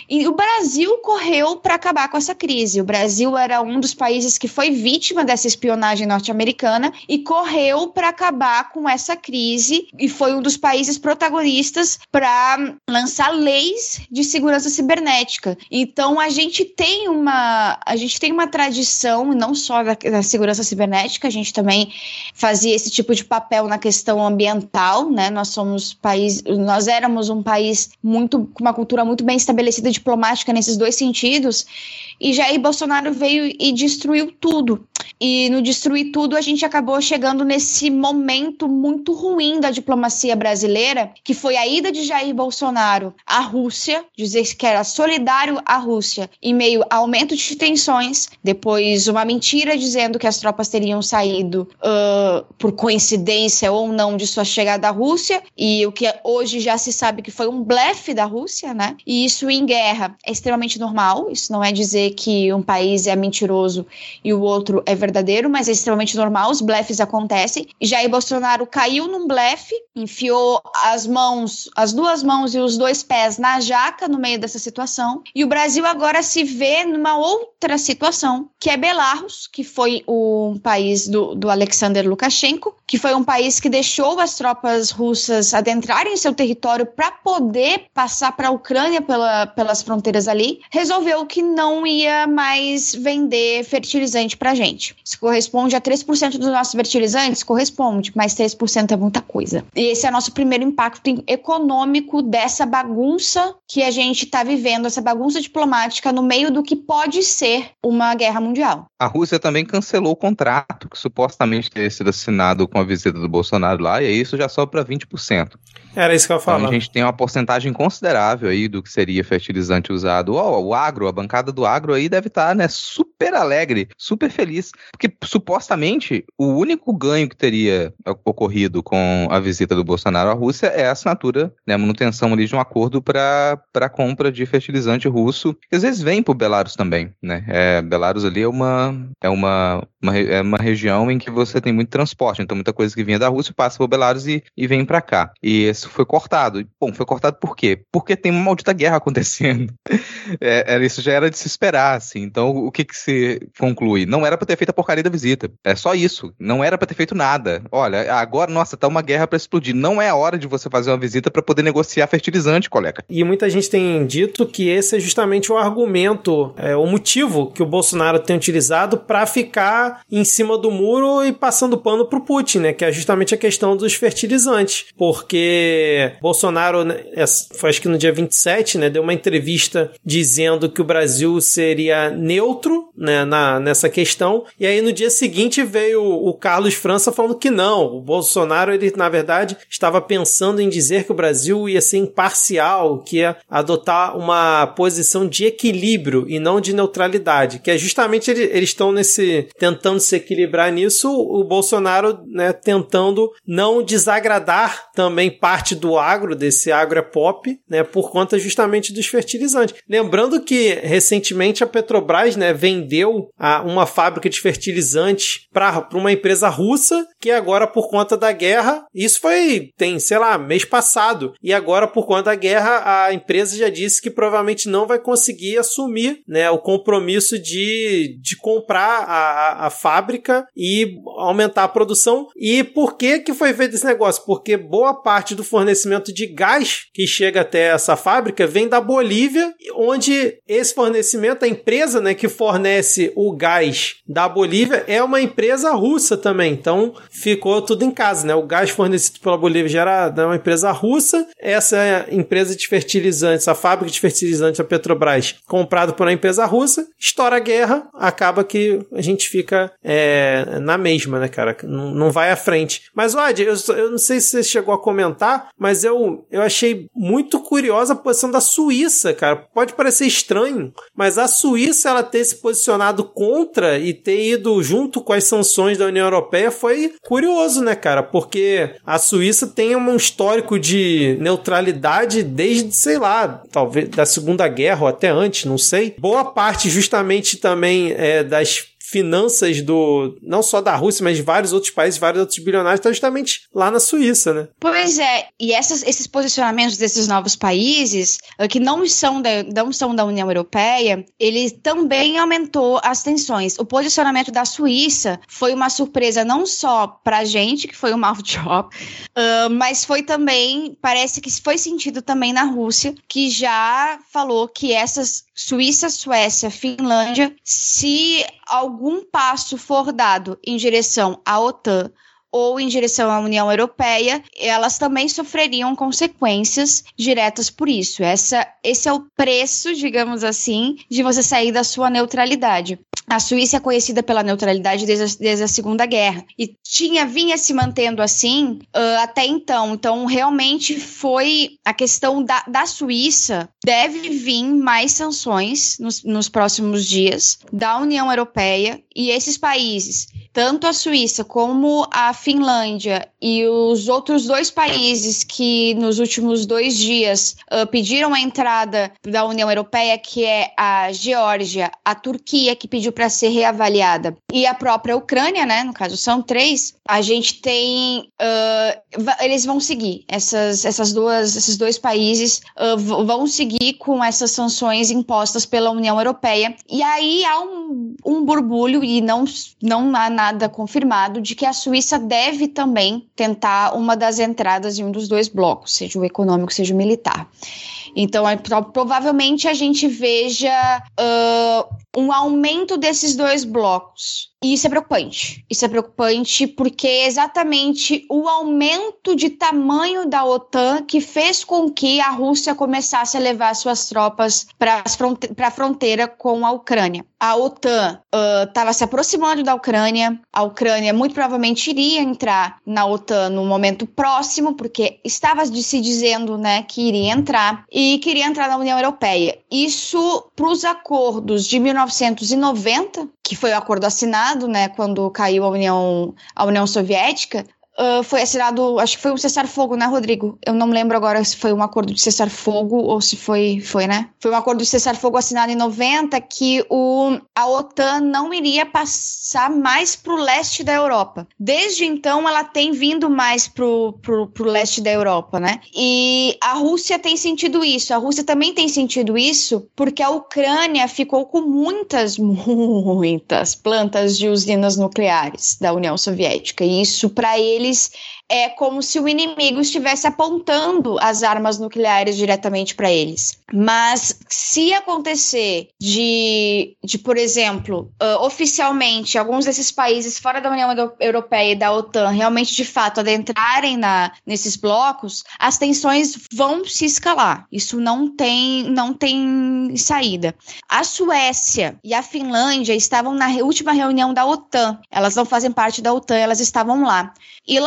E o Brasil correu para acabar com essa crise. O Brasil era um dos países que foi vítima dessa espionagem norte-americana e correu para acabar com essa crise e foi um dos países protagonistas para lançar leis de segurança cibernética. Então a gente tem uma a gente tem uma tradição não só da, da segurança cibernética, a gente também fazia esse tipo de papel na questão ambiental, né? Nós somos país, nós éramos um país muito com uma cultura muito bem estabelecida diplomática nesses dois sentidos, e Jair Bolsonaro veio e destruiu tudo. E no destruir tudo, a gente acabou chegando nesse momento muito ruim da diplomacia brasileira, que foi a ida de Jair Bolsonaro à Rússia, dizer que era solidário à Rússia, em meio a aumento de tensões, depois uma mentira dizendo que as tropas teriam saído uh, por coincidência ou não de sua chegada à Rússia, e o que hoje já se sabe que foi um blefe da Rússia, né? E isso em guerra é extremamente normal, isso não é dizer que um país é mentiroso e o outro é verdadeiro, mas é extremamente normal, os blefes acontecem. Jair Bolsonaro caiu num blefe, enfiou as mãos, as duas mãos e os dois pés na jaca no meio dessa situação. E o Brasil agora se vê numa outra situação, que é Belarus, que foi o país do, do Alexander Lukashenko, que foi um país que deixou as tropas russas adentrarem seu território para poder passar para a Ucrânia pela, pelas fronteiras ali, resolveu que não ia mais vender fertilizante para gente. Isso corresponde a 3% dos nossos fertilizantes? Corresponde, mas 3% é muita coisa. E esse é o nosso primeiro impacto econômico dessa bagunça que a gente está vivendo, essa bagunça diplomática no meio do que pode ser uma guerra mundial. A Rússia também cancelou o contrato que supostamente teria sido assinado com a visita do Bolsonaro lá, e isso já sobe para 20%. Era isso que eu falava. Então, a gente tem uma porcentagem considerável aí do que seria fertilizante usado. Oh, o agro, a bancada do agro aí deve estar, tá, né, super alegre, super feliz, porque supostamente o único ganho que teria ocorrido com a visita do Bolsonaro à Rússia é a assinatura, né, a manutenção ali de um acordo para a compra de fertilizante russo, que às vezes vem por Belarus também, né? É, Belarus ali é uma é uma, uma, é uma região em que você tem muito transporte, então muita coisa que vinha da Rússia passa por Belarus e, e vem para cá. E esse foi cortado. Bom, foi cortado por quê? Porque tem uma maldita guerra acontecendo. É, isso já era de se esperar, assim. Então, o que que se conclui? Não era para ter feito a porcaria da visita. É só isso. Não era para ter feito nada. Olha, agora, nossa, tá uma guerra para explodir. Não é a hora de você fazer uma visita para poder negociar fertilizante, colega. E muita gente tem dito que esse é justamente o argumento, é, o motivo que o Bolsonaro tem utilizado para ficar em cima do muro e passando pano pro Putin, né? Que é justamente a questão dos fertilizantes. Porque Bolsonaro, né, foi acho que no dia 27, né, deu uma entrevista dizendo que o Brasil seria neutro né, na, nessa questão. E aí no dia seguinte veio o Carlos França falando que não. O Bolsonaro, ele na verdade estava pensando em dizer que o Brasil ia ser imparcial, que ia adotar uma posição de equilíbrio e não de neutralidade, que é justamente eles estão nesse tentando se equilibrar nisso. O Bolsonaro, né, tentando não desagradar também parte do agro, desse agro é pop, né, por conta justamente dos fertilizantes. Lembrando que recentemente a Petrobras, né, vendeu a, uma fábrica de fertilizantes para uma empresa russa, que agora por conta da guerra, isso foi tem, sei lá, mês passado, e agora por conta da guerra a empresa já disse que provavelmente não vai conseguir assumir, né, o compromisso de, de comprar a, a, a fábrica e aumentar a produção. E por que que foi feito esse negócio? Porque boa parte do fornecimento de gás que chega até essa fábrica vem da Bolívia, onde esse fornecimento, a empresa né, que fornece o gás da Bolívia é uma empresa russa também. Então ficou tudo em casa, né? O gás fornecido pela Bolívia já era uma empresa russa. Essa empresa de fertilizantes, a fábrica de fertilizantes, a Petrobras, comprado por uma empresa russa, estoura a guerra, acaba que a gente fica é, na mesma, né, cara? Não, não vai à frente. Mas, Odd, eu, eu não sei se você chegou a comentar, mas eu, eu achei muito curiosa a posição da Suíça, cara. Pode parecer estranho, mas a Suíça ela ter se posicionado contra e ter ido junto com as sanções da União Europeia foi curioso, né, cara? Porque a Suíça tem um histórico de neutralidade desde, sei lá, talvez da Segunda Guerra ou até antes, não sei. Boa parte justamente também é, das finanças do não só da Rússia, mas de vários outros países, vários outros bilionários, está justamente lá na Suíça, né? Pois é, e essas, esses posicionamentos desses novos países, eh, que não são, da, não são da União Europeia, ele também aumentou as tensões. O posicionamento da Suíça foi uma surpresa não só para a gente, que foi um mau job, uh, mas foi também, parece que foi sentido também na Rússia, que já falou que essas Suíça, Suécia, Finlândia, se algum passo for dado em direção à OTAN ou em direção à União Europeia, elas também sofreriam consequências diretas por isso. Essa, esse é o preço, digamos assim, de você sair da sua neutralidade. A Suíça é conhecida pela neutralidade desde a, desde a Segunda Guerra e tinha vinha se mantendo assim uh, até então. Então, realmente foi a questão da, da Suíça deve vir mais sanções nos, nos próximos dias da União Europeia e esses países tanto a Suíça como a Finlândia e os outros dois países que nos últimos dois dias uh, pediram a entrada da União Europeia, que é a Geórgia, a Turquia, que pediu para ser reavaliada, e a própria Ucrânia, né? No caso, são três. A gente tem. Uh, eles vão seguir. Essas, essas duas, esses dois países uh, vão seguir com essas sanções impostas pela União Europeia. E aí há um, um burbulho, e não, não há nada confirmado de que a Suíça deve também tentar uma das entradas em um dos dois blocos, seja o econômico, seja o militar. Então, é, provavelmente a gente veja um aumento desses dois blocos. E isso é preocupante. Isso é preocupante porque é exatamente o aumento de tamanho da OTAN que fez com que a Rússia começasse a levar suas tropas para a fronteira com a Ucrânia. A OTAN estava uh, se aproximando da Ucrânia. A Ucrânia muito provavelmente iria entrar na OTAN no momento próximo, porque estava se dizendo né, que iria entrar e queria entrar na União Europeia. Isso para os acordos de 19 1990, que foi o acordo assinado, né, quando caiu a União, a União Soviética, Uh, foi assinado, acho que foi um cessar-fogo, né, Rodrigo? Eu não lembro agora se foi um acordo de cessar-fogo ou se foi, foi, né? Foi um acordo de cessar-fogo assinado em 90 que o, a OTAN não iria passar mais para o leste da Europa. Desde então, ela tem vindo mais para o leste da Europa, né? E a Rússia tem sentido isso. A Rússia também tem sentido isso porque a Ucrânia ficou com muitas, muitas plantas de usinas nucleares da União Soviética. E isso, para ele, eles é como se o inimigo estivesse apontando as armas nucleares diretamente para eles. Mas se acontecer de, de por exemplo, uh, oficialmente alguns desses países fora da União Europeia e da OTAN realmente de fato adentrarem na, nesses blocos, as tensões vão se escalar. Isso não tem, não tem saída. A Suécia e a Finlândia estavam na última reunião da OTAN. Elas não fazem parte da OTAN, elas estavam lá. E E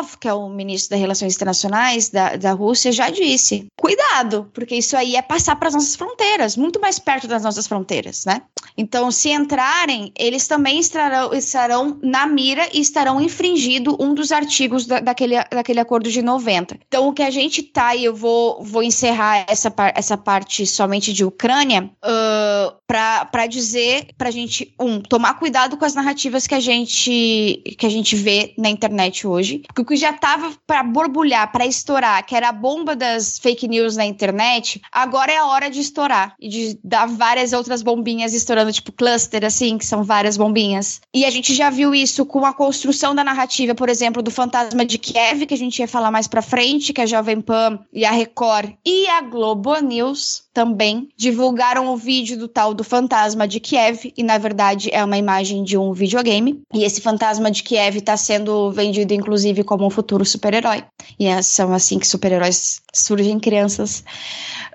Lavrov, que é o ministro das Relações Internacionais da, da Rússia, já disse: cuidado, porque isso aí é passar para as nossas fronteiras, muito mais perto das nossas fronteiras, né? Então, se entrarem, eles também estarão, estarão na mira e estarão infringindo um dos artigos da, daquele, daquele acordo de 90. Então, o que a gente tá, e eu vou, vou encerrar essa, essa parte somente de Ucrânia, uh, para dizer pra gente, um, tomar cuidado com as narrativas que a gente, que a gente vê na internet hoje. Porque o que já tava para borbulhar, para estourar, que era a bomba das fake news na internet, agora é a hora de estourar e de dar várias outras bombinhas estourando, tipo cluster, assim, que são várias bombinhas. E a gente já viu isso com a construção da narrativa, por exemplo, do Fantasma de Kiev, que a gente ia falar mais pra frente, que a Jovem Pan e a Record e a Globo News também divulgaram o vídeo do tal do fantasma de Kiev e na verdade é uma imagem de um videogame. E esse fantasma de Kiev está sendo vendido inclusive como um futuro super-herói. E é, são assim que super-heróis surgem crianças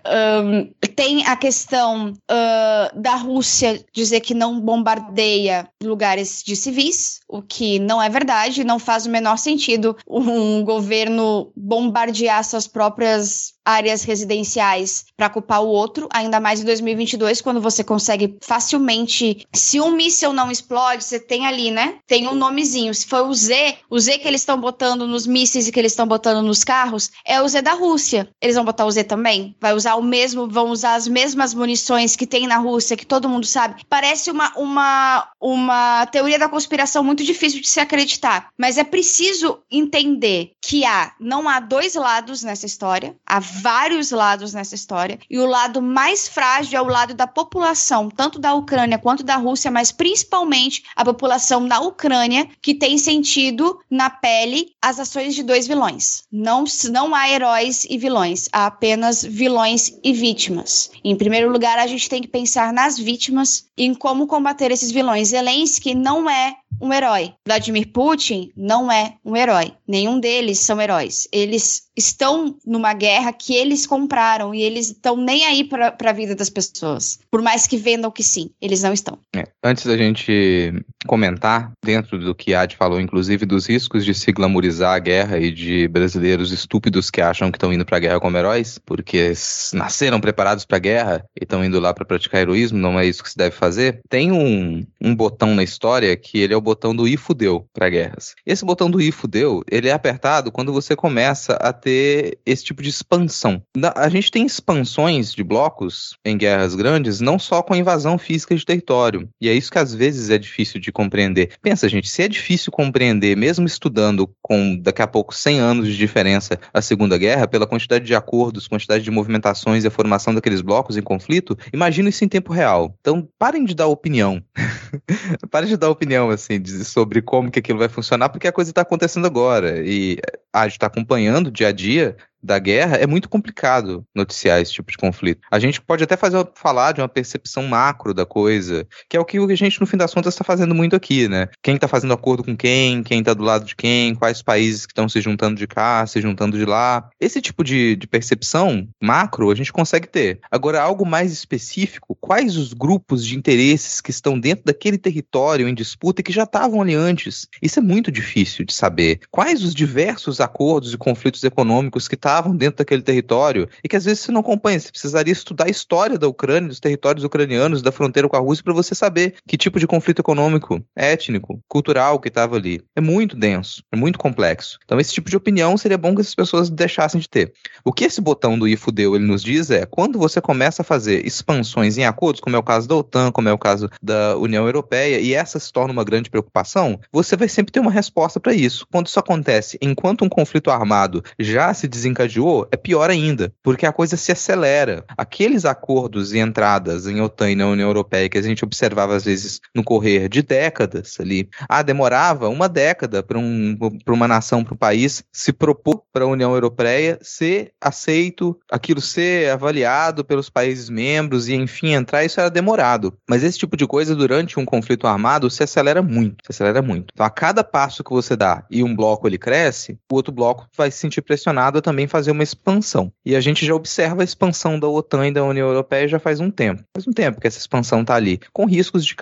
um, tem a questão uh, da Rússia dizer que não bombardeia lugares de civis, o que não é verdade, não faz o menor sentido um governo bombardear suas próprias áreas residenciais para culpar o outro, ainda mais em 2022, quando você consegue facilmente. Se um míssil não explode, você tem ali, né? Tem um nomezinho. Se for o Z, o Z que eles estão botando nos mísseis e que eles estão botando nos carros, é o Z da Rússia. Eles vão botar o Z também? Vai usar o mesmo, vão usar as mesmas munições que tem na Rússia, que todo mundo sabe. Parece uma, uma, uma teoria da conspiração muito difícil de se acreditar. Mas é preciso entender que há, não há dois lados nessa história. Há vários lados nessa história, e o lado mais frágil é o lado da população, tanto da Ucrânia quanto da Rússia, mas principalmente a população da Ucrânia, que tem sentido na pele as ações de dois vilões. Não, não há heróis e vilões, há apenas vilões e vítimas. Em primeiro lugar, a gente tem que pensar nas vítimas e em como combater esses vilões. Zelensky não é um herói. Vladimir Putin não é um herói. Nenhum deles são heróis. Eles estão numa guerra que eles compraram e eles estão nem aí para a vida das pessoas. Por mais que vendam que sim, eles não estão. É, antes da gente comentar, dentro do que a Ad falou, inclusive dos riscos de se glamorizar a guerra e de brasileiros estúpidos que acham que estão indo para a guerra como heróis, porque nasceram preparados para a guerra e estão indo lá para praticar heroísmo, não é isso que se deve fazer. Tem um, um botão na história que ele é o botão do i para guerras. Esse botão do i ele é apertado quando você começa a ter esse tipo de expansão. A gente tem expansões de blocos em guerras grandes, não só com invasão física de território. E é isso que às vezes é difícil de compreender. Pensa, gente, se é difícil compreender, mesmo estudando com daqui a pouco 100 anos de diferença a Segunda Guerra, pela quantidade de acordos, quantidade de movimentações e a formação daqueles blocos em conflito, imagina isso em tempo real. Então, parem de dar opinião. parem de dar opinião, assim, sobre como que aquilo vai funcionar, porque a coisa está acontecendo agora. E a gente está acompanhando dia a dia da guerra, é muito complicado noticiar esse tipo de conflito. A gente pode até fazer, falar de uma percepção macro da coisa, que é o que a gente, no fim das contas, está fazendo muito aqui, né? Quem está fazendo acordo com quem, quem está do lado de quem, quais países que estão se juntando de cá, se juntando de lá. Esse tipo de, de percepção macro a gente consegue ter. Agora, algo mais específico, quais os grupos de interesses que estão dentro daquele território em disputa e que já estavam ali antes? Isso é muito difícil de saber. Quais os diversos acordos e conflitos econômicos que estavam estavam dentro daquele território e que às vezes você não acompanha. Você precisaria estudar a história da Ucrânia, dos territórios ucranianos, da fronteira com a Rússia, para você saber que tipo de conflito econômico, étnico, cultural que estava ali. É muito denso, é muito complexo. Então, esse tipo de opinião seria bom que essas pessoas deixassem de ter. O que esse botão do IFUDEU ele nos diz é quando você começa a fazer expansões em acordos, como é o caso da OTAN, como é o caso da União Europeia, e essa se torna uma grande preocupação, você vai sempre ter uma resposta para isso. Quando isso acontece enquanto um conflito armado já se desencadeia desencadeou, é pior ainda, porque a coisa se acelera. Aqueles acordos e entradas em OTAN e na União Europeia que a gente observava às vezes no correr de décadas ali, ah, demorava uma década para um, uma nação, para um país se propor para a União Europeia ser aceito, aquilo ser avaliado pelos países membros e enfim entrar, isso era demorado. Mas esse tipo de coisa durante um conflito armado se acelera muito, se acelera muito. Então a cada passo que você dá e um bloco ele cresce, o outro bloco vai se sentir pressionado a também fazer uma expansão. E a gente já observa a expansão da OTAN e da União Europeia já faz um tempo. Faz um tempo que essa expansão está ali, com riscos de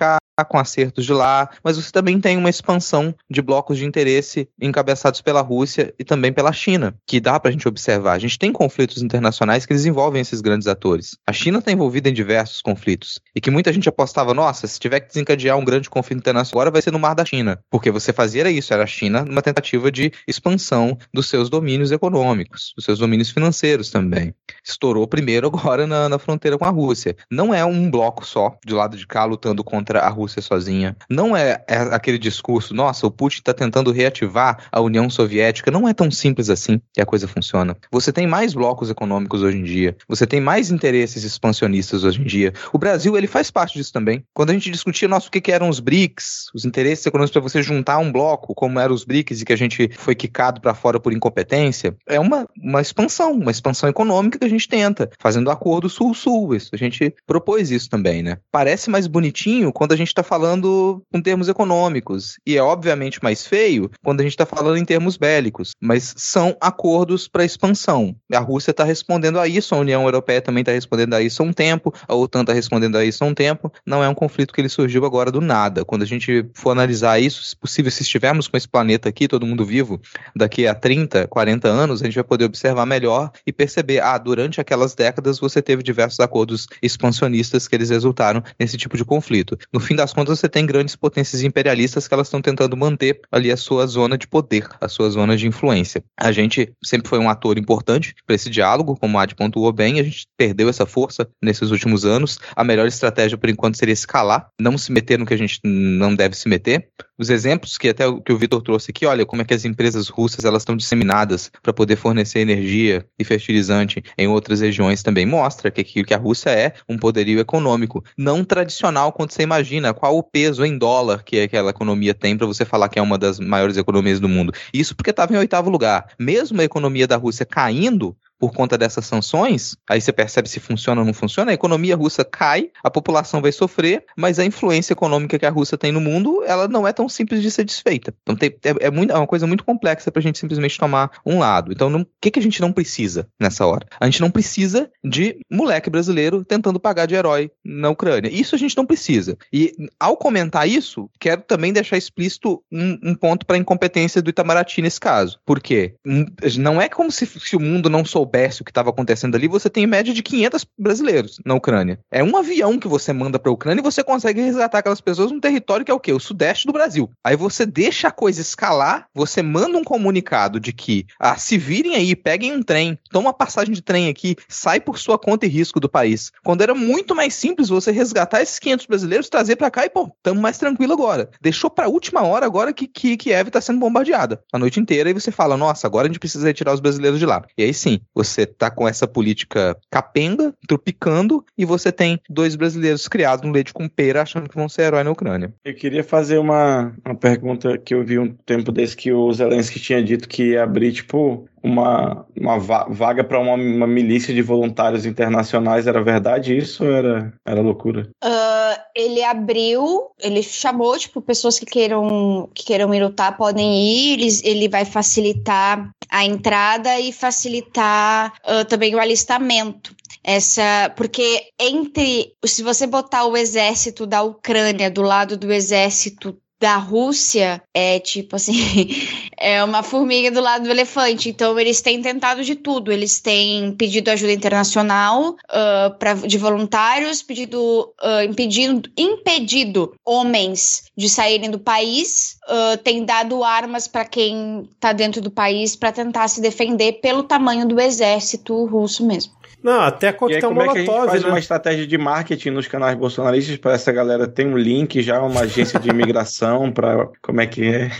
com acertos de lá, mas você também tem uma expansão de blocos de interesse encabeçados pela Rússia e também pela China, que dá para a gente observar. A gente tem conflitos internacionais que desenvolvem esses grandes atores. A China está envolvida em diversos conflitos e que muita gente apostava, nossa, se tiver que desencadear um grande conflito internacional agora vai ser no Mar da China, porque você fazia isso, era a China numa tentativa de expansão dos seus domínios econômicos, dos seus domínios financeiros também. Estourou primeiro agora na, na fronteira com a Rússia. Não é um bloco só de lado de cá lutando contra a Rússia sozinha. Não é, é aquele discurso, nossa, o Putin está tentando reativar a União Soviética. Não é tão simples assim que a coisa funciona. Você tem mais blocos econômicos hoje em dia. Você tem mais interesses expansionistas hoje em dia. O Brasil, ele faz parte disso também. Quando a gente discutia, nossa, o que, que eram os BRICS, os interesses econômicos para você juntar um bloco, como eram os BRICS e que a gente foi quicado para fora por incompetência, é uma, uma expansão, uma expansão econômica que a gente tenta, fazendo acordo sul-sul. A gente propôs isso também, né? Parece mais bonitinho quando a gente está falando em termos econômicos, e é obviamente mais feio quando a gente está falando em termos bélicos, mas são acordos para expansão. A Rússia está respondendo a isso, a União Europeia também está respondendo a isso há um tempo, a OTAN está respondendo a isso há um tempo. Não é um conflito que ele surgiu agora do nada. Quando a gente for analisar isso, se possível, se estivermos com esse planeta aqui, todo mundo vivo, daqui a 30, 40 anos, a gente vai poder observar melhor e perceber, ah, durante aquelas décadas você teve diversos acordos expansionistas que eles resultaram nesse tipo de conflito. No fim das contas, você tem grandes potências imperialistas que elas estão tentando manter ali a sua zona de poder, a sua zona de influência. A gente sempre foi um ator importante para esse diálogo, como a Ad pontuou bem, a gente perdeu essa força nesses últimos anos. A melhor estratégia, por enquanto, seria escalar, não se meter no que a gente não deve se meter. Os exemplos que até o que o Vitor trouxe aqui, olha como é que as empresas russas elas estão disseminadas para poder fornecer energia e fertilizante em outras regiões também mostra que que a Rússia é um poderio econômico não tradicional quando você imagina qual o peso em dólar que aquela economia tem para você falar que é uma das maiores economias do mundo. Isso porque estava em oitavo lugar. Mesmo a economia da Rússia caindo, por conta dessas sanções, aí você percebe se funciona ou não funciona, a economia russa cai, a população vai sofrer, mas a influência econômica que a Rússia tem no mundo, ela não é tão simples de ser desfeita. Então tem, é, é, muito, é uma coisa muito complexa para a gente simplesmente tomar um lado. Então o que, que a gente não precisa nessa hora? A gente não precisa de moleque brasileiro tentando pagar de herói na Ucrânia. Isso a gente não precisa. E ao comentar isso, quero também deixar explícito um, um ponto para a incompetência do Itamaraty nesse caso. Por quê? Não é como se, se o mundo não soubesse soubesse o que estava acontecendo ali, você tem em média de 500 brasileiros na Ucrânia. É um avião que você manda para a Ucrânia e você consegue resgatar aquelas pessoas num território que é o quê? O sudeste do Brasil. Aí você deixa a coisa escalar, você manda um comunicado de que, ah, se virem aí, peguem um trem, toma passagem de trem aqui, sai por sua conta e risco do país. Quando era muito mais simples você resgatar esses 500 brasileiros, trazer para cá e, pô, tamo mais tranquilo agora. Deixou pra última hora agora que, que Kiev tá sendo bombardeada a noite inteira e você fala, nossa, agora a gente precisa retirar os brasileiros de lá. E aí sim, você tá com essa política capenga, tropicando, e você tem dois brasileiros criados no leite com pera achando que vão ser herói na Ucrânia. Eu queria fazer uma, uma pergunta que eu vi um tempo desse que o Zelensky tinha dito que ia abrir, tipo, uma, uma vaga para uma, uma, milícia de voluntários internacionais. Era verdade isso ou era, era loucura? Uh, ele abriu, ele chamou, tipo, pessoas que queiram, que queiram ir lutar podem ir, ele, ele vai facilitar a entrada e facilitar uh, também o alistamento essa porque entre se você botar o exército da Ucrânia do lado do exército da Rússia é tipo assim, é uma formiga do lado do elefante. Então eles têm tentado de tudo. Eles têm pedido ajuda internacional uh, pra, de voluntários, pedido, uh, impedindo, impedido homens de saírem do país, uh, tem dado armas para quem está dentro do país para tentar se defender pelo tamanho do exército russo mesmo. Não, até coquetel como molotov, é que a gente faz né? uma estratégia de marketing nos canais bolsonaristas para essa galera ter um link já, uma agência de imigração para como é que é?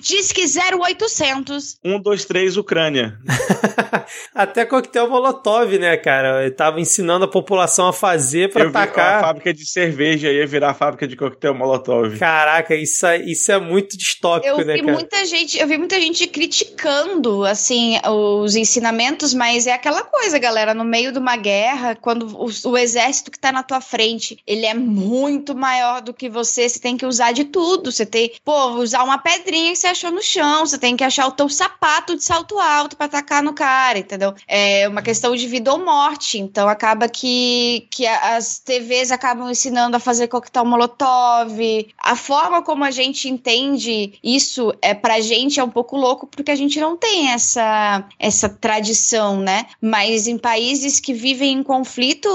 Diz que 0800. 123 Ucrânia. até coquetel molotov, né, cara? Eu tava ensinando a população a fazer para atacar. a fábrica de cerveja ia virar fábrica de coquetel molotov. Caraca, isso, é, isso é muito distópico, eu né, vi cara? Muita gente, eu vi muita gente criticando, assim, os ensinamentos, mas é aquela coisa, galera, no meio meio de uma guerra, quando o, o exército que tá na tua frente, ele é muito maior do que você, você tem que usar de tudo. Você tem, pô, usar uma pedrinha que você achou no chão, você tem que achar o teu sapato de salto alto para atacar no cara, entendeu? É uma questão de vida ou morte. Então acaba que, que as TVs acabam ensinando a fazer coquetel molotov. A forma como a gente entende isso é pra gente é um pouco louco porque a gente não tem essa essa tradição, né? Mas em países que vivem em conflito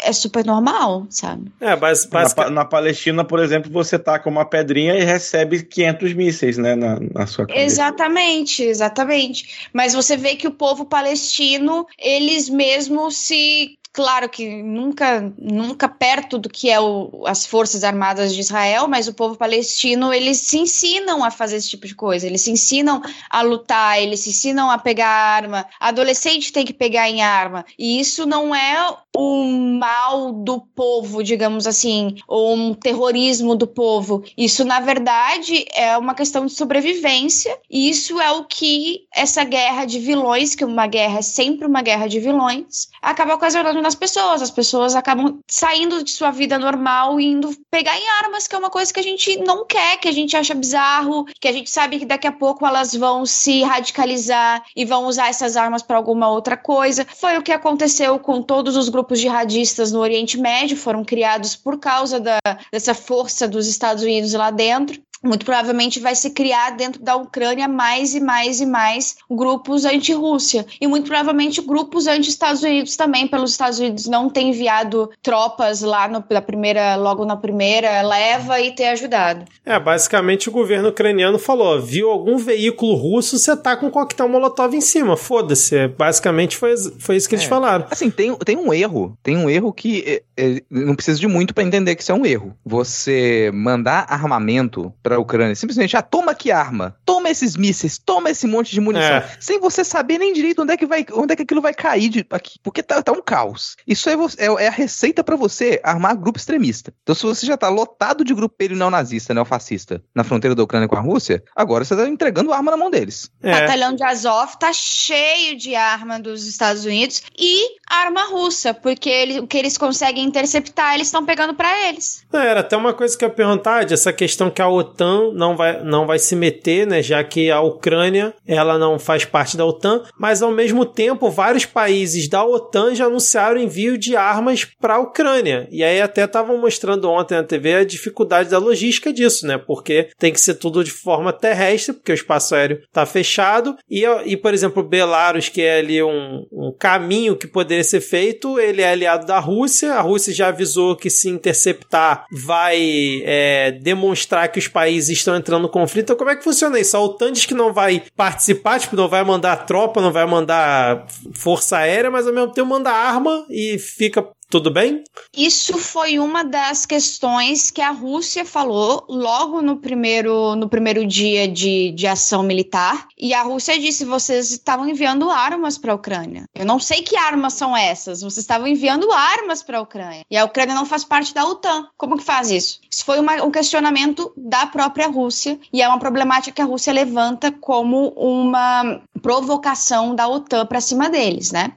é super normal, sabe? É, mas, mas... Na, na, Palestina, por exemplo, você taca uma pedrinha e recebe 500 mísseis, né, na, na sua cabeça. Exatamente, exatamente. Mas você vê que o povo palestino, eles mesmos se Claro que nunca, nunca perto do que é o, as forças armadas de Israel, mas o povo palestino eles se ensinam a fazer esse tipo de coisa. Eles se ensinam a lutar, eles se ensinam a pegar arma. Adolescente tem que pegar em arma e isso não é um mal do povo, digamos assim, ou um terrorismo do povo. Isso na verdade é uma questão de sobrevivência e isso é o que essa guerra de vilões, que uma guerra é sempre uma guerra de vilões, acaba ocasionando nas pessoas. As pessoas acabam saindo de sua vida normal e indo pegar em armas, que é uma coisa que a gente não quer, que a gente acha bizarro, que a gente sabe que daqui a pouco elas vão se radicalizar e vão usar essas armas para alguma outra coisa. Foi o que aconteceu com todos os grupos jihadistas no Oriente Médio, foram criados por causa da, dessa força dos Estados Unidos lá dentro muito provavelmente vai se criar dentro da Ucrânia mais e mais e mais grupos anti-Rússia. E muito provavelmente grupos anti-Estados Unidos também, pelos Estados Unidos não ter enviado tropas lá no, na primeira, logo na primeira leva e ter ajudado. É, basicamente o governo ucraniano falou: viu algum veículo russo, você tá com um coquetel molotov em cima, foda-se. Basicamente foi, foi isso que eles é. falaram. Assim, tem, tem um erro, tem um erro que é, é, não precisa de muito para entender que isso é um erro. Você mandar armamento para a Ucrânia. Simplesmente, ah, toma aqui arma, toma esses mísseis, toma esse monte de munição, é. sem você saber nem direito onde é que vai, onde é que aquilo vai cair de, aqui, porque tá, tá um caos. Isso é, é, é a receita para você armar grupo extremista. Então, se você já tá lotado de grupo neonazista, neofascista, na fronteira da Ucrânia com a Rússia, agora você tá entregando arma na mão deles. É. O batalhão de Azov tá cheio de arma dos Estados Unidos e arma russa, porque ele, o que eles conseguem interceptar, eles estão pegando para eles. É, era até uma coisa que eu ia perguntar, essa questão que a OTAN não vai, não vai se meter, né, já que a Ucrânia, ela não faz parte da OTAN, mas ao mesmo tempo, vários países da OTAN já anunciaram envio de armas para a Ucrânia. E aí até estavam mostrando ontem na TV a dificuldade da logística disso, né, porque tem que ser tudo de forma terrestre, porque o espaço aéreo está fechado, e, e por exemplo, Belarus, que é ali um, um caminho que poderia ser feito, ele é aliado da Rússia, a Rússia já avisou que se interceptar vai é, demonstrar que os países estão entrando no conflito. Então, como é que funciona isso? A OTAN diz que não vai participar, tipo, não vai mandar tropa, não vai mandar força aérea, mas ao mesmo tempo manda arma e fica tudo bem? Isso foi uma das questões que a Rússia falou logo no primeiro, no primeiro dia de, de ação militar. E a Rússia disse: vocês estavam enviando armas para a Ucrânia. Eu não sei que armas são essas. Vocês estavam enviando armas para a Ucrânia. E a Ucrânia não faz parte da OTAN. Como que faz isso? Isso foi uma, um questionamento da própria Rússia. E é uma problemática que a Rússia levanta como uma provocação da OTAN para cima deles, né?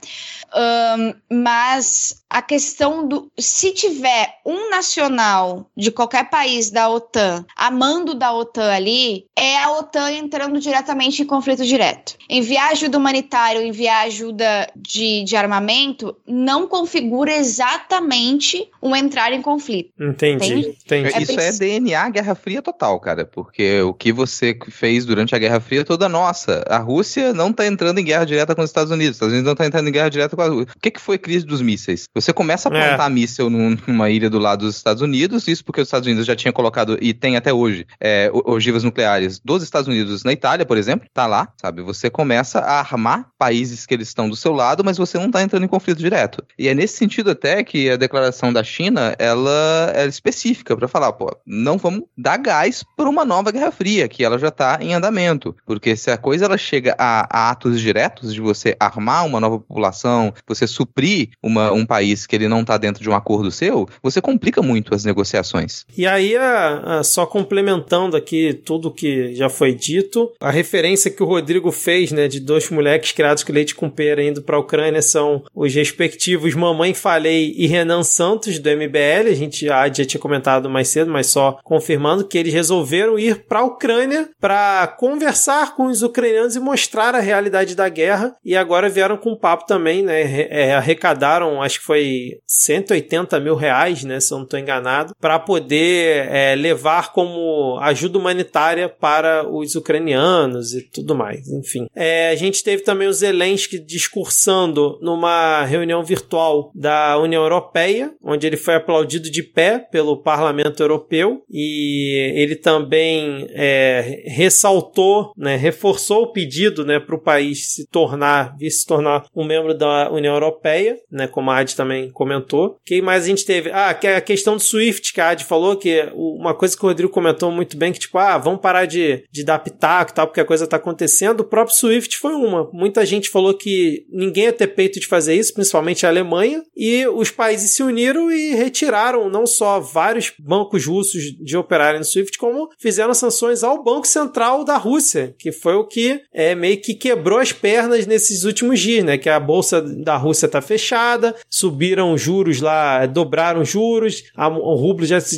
Um, mas a questão do se tiver um nacional de qualquer país da OTAN amando da OTAN ali, é a OTAN entrando diretamente em conflito direto. Enviar ajuda humanitária, enviar ajuda de, de armamento, não configura exatamente um entrar em conflito. Entendi. entendi. É Isso é DNA Guerra Fria total, cara, porque o que você fez durante a Guerra Fria é toda nossa. A Rússia não está entrando em guerra direta com os Estados Unidos, os Estados Unidos não está entrando em guerra direta com a Rússia. O que, que foi a crise dos mísseis? Você começa a plantar é. míssel numa ilha do lado dos Estados Unidos, isso porque os Estados Unidos já tinha colocado, e tem até hoje, é, ogivas nucleares dos Estados Unidos na Itália, por exemplo, tá lá, sabe? Você começa a armar países que eles estão do seu lado, mas você não tá entrando em conflito direto. E é nesse sentido até que a declaração da China, ela é específica para falar, pô, não vamos dar gás para uma nova Guerra Fria, que ela já tá em andamento. Porque se a coisa ela chega a atos diretos de você armar uma nova população, você suprir uma, um país que ele não está dentro de um acordo seu, você complica muito as negociações. E aí, a, a, só complementando aqui tudo que já foi dito, a referência que o Rodrigo fez, né, de dois moleques criados com leite com pera indo para a Ucrânia são os respectivos Mamãe Falei e Renan Santos do MBL. A gente já, já tinha comentado mais cedo, mas só confirmando que eles resolveram ir para a Ucrânia para conversar com os ucranianos e mostrar a realidade da guerra. E agora vieram com um papo também, né? É, arrecadaram, acho que foi 180 mil reais, né? Se eu não estou enganado, para poder é, levar como ajuda humanitária para os ucranianos e tudo mais. Enfim, é, a gente teve também o Zelensky discursando numa reunião virtual da União Europeia, onde ele foi aplaudido de pé pelo Parlamento Europeu e ele também é, ressaltou, né, reforçou o pedido né, para o país se tornar, vir se tornar um membro da União Europeia, né, como a Ad também comentou. que mais a gente teve? Ah, é a questão do SWIFT, que a Ad falou, que uma coisa que o Rodrigo comentou muito bem, que tipo, ah, vamos parar de, de dar pitaco e tal, porque a coisa está acontecendo. O próprio SWIFT foi uma. Muita gente falou que ninguém ia ter peito de fazer isso, principalmente a Alemanha, e os países se uniram e retiraram não só vários bancos russos de operarem no SWIFT, como fizeram sanções ao Banco Central da Rússia, que foi o que é, meio que quebrou as pernas nesses últimos dias, né? Que a bolsa da Rússia está fechada, subiram juros lá, dobraram juros, a, o rublo já se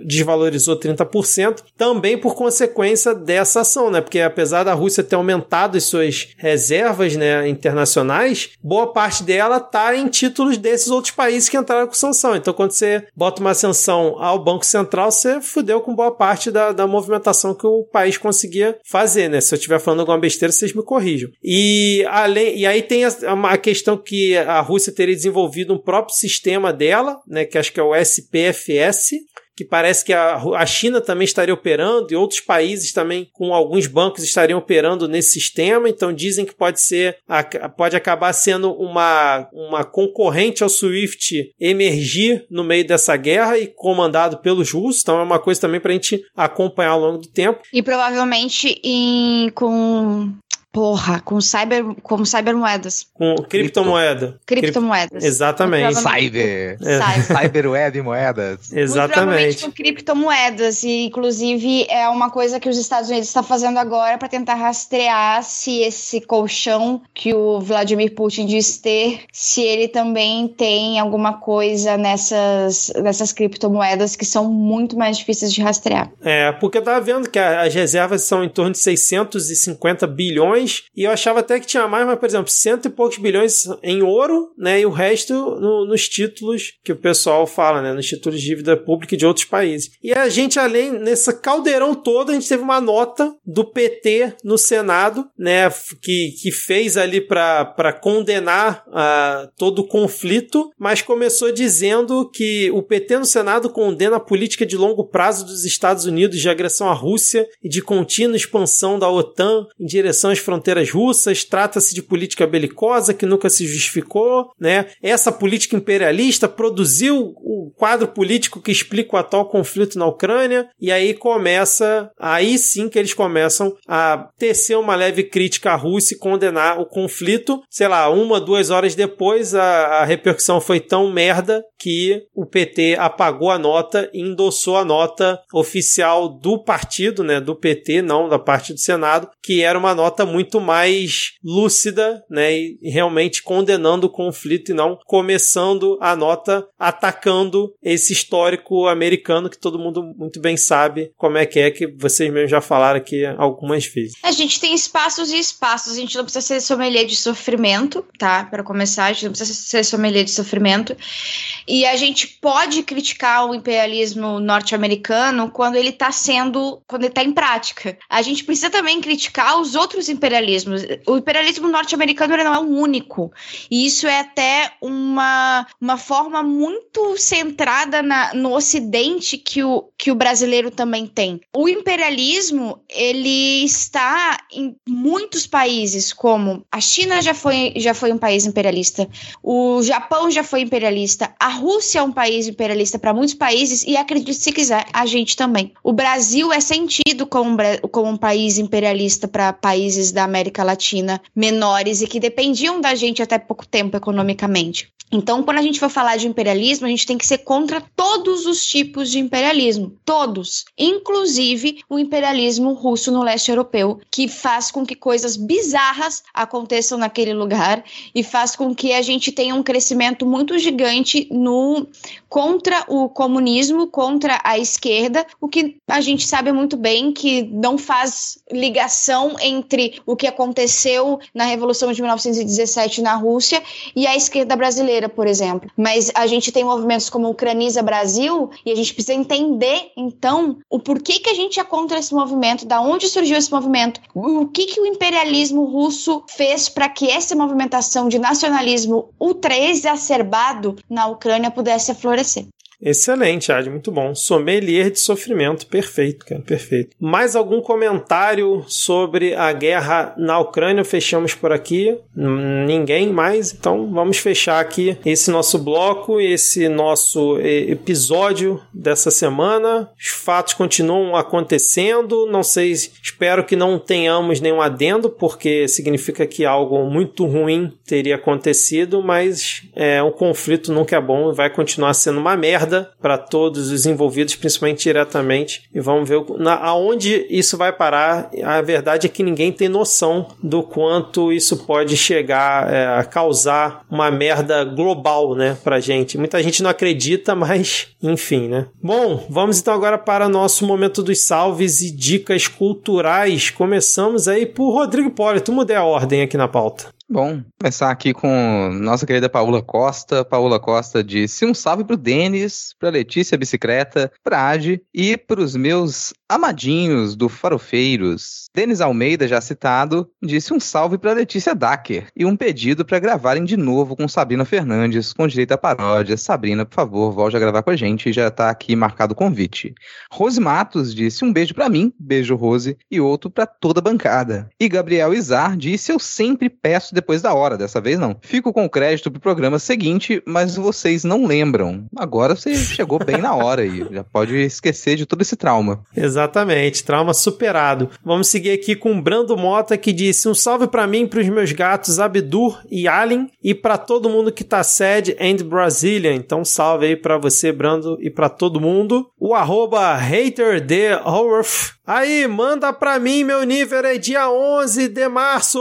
desvalorizou 30%, também por consequência dessa ação, né? Porque apesar da Rússia ter aumentado as suas reservas né, internacionais, boa parte dela está em títulos desses outros países que entraram com sanção. Então, quando você bota uma sanção ao Banco Central, você fudeu com boa parte da, da movimentação que o país conseguia fazer, né? Se eu estiver falando alguma besteira, vocês me corrijam. E, além, e aí tem a, a questão que a Rússia teria desenvolvido um próprio sistema dela, né? Que acho que é o SPFS, que parece que a, a China também estaria operando e outros países também com alguns bancos estariam operando nesse sistema, então dizem que pode ser pode acabar sendo uma, uma concorrente ao SWIFT emergir no meio dessa guerra e comandado pelos russos, então é uma coisa também para a gente acompanhar ao longo do tempo. E provavelmente em, com Porra, com cyber, como cybermoedas. Com criptomoeda. Criptomoedas. Exatamente. Cyber. É. Cyberweb e moedas. Exatamente. com criptomoedas. E, inclusive, é uma coisa que os Estados Unidos estão fazendo agora para tentar rastrear se esse colchão que o Vladimir Putin diz ter, se ele também tem alguma coisa nessas, nessas criptomoedas que são muito mais difíceis de rastrear. É, porque eu tava vendo que as reservas são em torno de 650 bilhões bilhões, e eu achava até que tinha mais, mas, por exemplo, cento e poucos bilhões em ouro, né? E o resto no, nos títulos que o pessoal fala, né? Nos títulos de dívida pública de outros países. E a gente, além, nessa caldeirão todo, a gente teve uma nota do PT no Senado, né? Que, que fez ali para condenar uh, todo o conflito, mas começou dizendo que o PT no Senado condena a política de longo prazo dos Estados Unidos de agressão à Rússia e de contínua expansão da OTAN em direção às fronteiras russas, trata-se de política belicosa que nunca se justificou, né? Essa política imperialista produziu o quadro político que explica o atual conflito na Ucrânia, e aí começa, aí sim que eles começam a tecer uma leve crítica à Rússia e condenar o conflito. Sei lá, uma, duas horas depois, a, a repercussão foi tão merda que o PT apagou a nota e endossou a nota oficial do partido, né, do PT, não da parte do Senado, que era uma nota muito muito mais lúcida, né, e realmente condenando o conflito e não começando a nota atacando esse histórico americano que todo mundo muito bem sabe como é que é, que vocês mesmos já falaram aqui algumas vezes. A gente tem espaços e espaços, a gente não precisa ser sommelier de sofrimento, tá? Para começar, a gente não precisa ser sommelier de sofrimento. E a gente pode criticar o imperialismo norte-americano quando ele está sendo, quando ele está em prática. A gente precisa também criticar os outros imperialismos O imperialismo norte-americano não é o único. E isso é até uma, uma forma muito centrada na, no Ocidente que o, que o brasileiro também tem. O imperialismo, ele está em muitos países, como a China já foi, já foi um país imperialista, o Japão já foi imperialista, a Rússia é um país imperialista para muitos países e acredite se quiser, a gente também. O Brasil é sentido como, como um país imperialista para países da da América Latina menores e que dependiam da gente até pouco tempo economicamente. Então, quando a gente for falar de imperialismo, a gente tem que ser contra todos os tipos de imperialismo. Todos. Inclusive o imperialismo russo no leste europeu, que faz com que coisas bizarras aconteçam naquele lugar e faz com que a gente tenha um crescimento muito gigante no contra o comunismo, contra a esquerda, o que a gente sabe muito bem que não faz ligação entre o que aconteceu na Revolução de 1917 na Rússia e a esquerda brasileira, por exemplo. Mas a gente tem movimentos como o Ucraniza Brasil e a gente precisa entender, então, o porquê que a gente é contra esse movimento, da onde surgiu esse movimento, o que, que o imperialismo russo fez para que essa movimentação de nacionalismo ultra exacerbado na Ucrânia pudesse aflorescer. Excelente, Ad, muito bom. Sommelier de sofrimento, perfeito, cara, perfeito. Mais algum comentário sobre a guerra na Ucrânia? Fechamos por aqui. Ninguém mais, então vamos fechar aqui esse nosso bloco, esse nosso episódio dessa semana. Os fatos continuam acontecendo. Não sei, espero que não tenhamos nenhum adendo, porque significa que algo muito ruim teria acontecido, mas é, um conflito nunca é bom e vai continuar sendo uma merda para todos os envolvidos, principalmente diretamente. E vamos ver na, aonde isso vai parar. A verdade é que ninguém tem noção do quanto isso pode chegar é, a causar uma merda global, né, pra gente. Muita gente não acredita, mas enfim, né. Bom, vamos então agora para nosso momento dos salves e dicas culturais. Começamos aí por Rodrigo Polito. Mudei a ordem aqui na pauta. Bom, começar aqui com nossa querida Paula Costa. Paula Costa disse um salve pro Denis, pra Letícia Bicicleta, pra Adi e pros meus amadinhos do Farofeiros. Denis Almeida, já citado, disse um salve pra Letícia Dacker e um pedido para gravarem de novo com Sabrina Fernandes, com direito à paródia. Sabrina, por favor, volte a gravar com a gente, já tá aqui marcado o convite. Rose Matos disse um beijo para mim, beijo Rose, e outro para toda a bancada. E Gabriel Izar disse eu sempre peço depois da hora, dessa vez não. Fico com crédito pro programa seguinte, mas vocês não lembram. Agora você chegou bem na hora aí, já pode esquecer de todo esse trauma. Exatamente, trauma superado. Vamos seguir aqui com Brando Mota que disse um salve para mim, pros meus gatos Abdur e Allen e para todo mundo que tá sede and Brasília. Então salve aí para você, Brando, e para todo mundo. O arroba hater de Aí, manda pra mim, meu nível é dia 11 de março!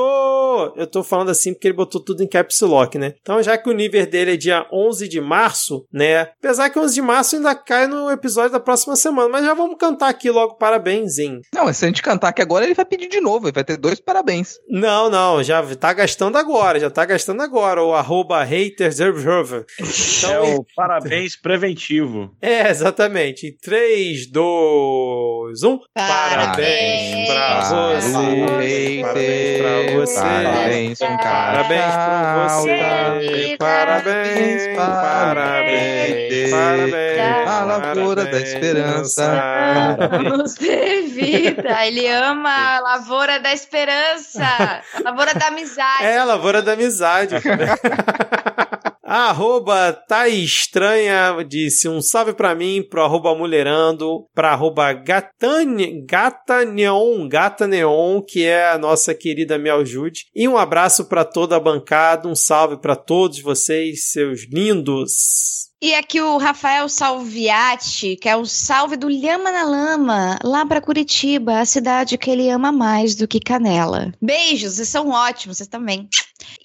Eu tô falando assim porque ele botou tudo em caps lock, né? Então, já que o nível dele é dia 11 de março, né? Apesar que 11 de março ainda cai no episódio da próxima semana, mas já vamos cantar aqui logo parabéns, hein? Não, se a gente cantar aqui agora, ele vai pedir de novo, ele vai ter dois parabéns. Não, não, já tá gastando agora, já tá gastando agora, o arroba haters então, É o parabéns preventivo. É, exatamente. 3, 2, 1. Parabéns pra você. Parabéns pra você. Parabéns pra você. Parabéns, parabéns, parabéns. A lavoura da esperança. Você, vida. Ele ama a lavoura da esperança. A lavoura da amizade. É, a lavoura da amizade. Arroba tá estranha disse um salve pra mim, pro arroba mulherando, pra arroba gatane, gata neon, gata neon, que é a nossa querida me ajude. E um abraço para toda a bancada, um salve para todos vocês, seus lindos. E aqui o Rafael Salviati, que é o salve do Lhama na Lama, lá para Curitiba, a cidade que ele ama mais do que Canela. Beijos, vocês são ótimos, vocês também.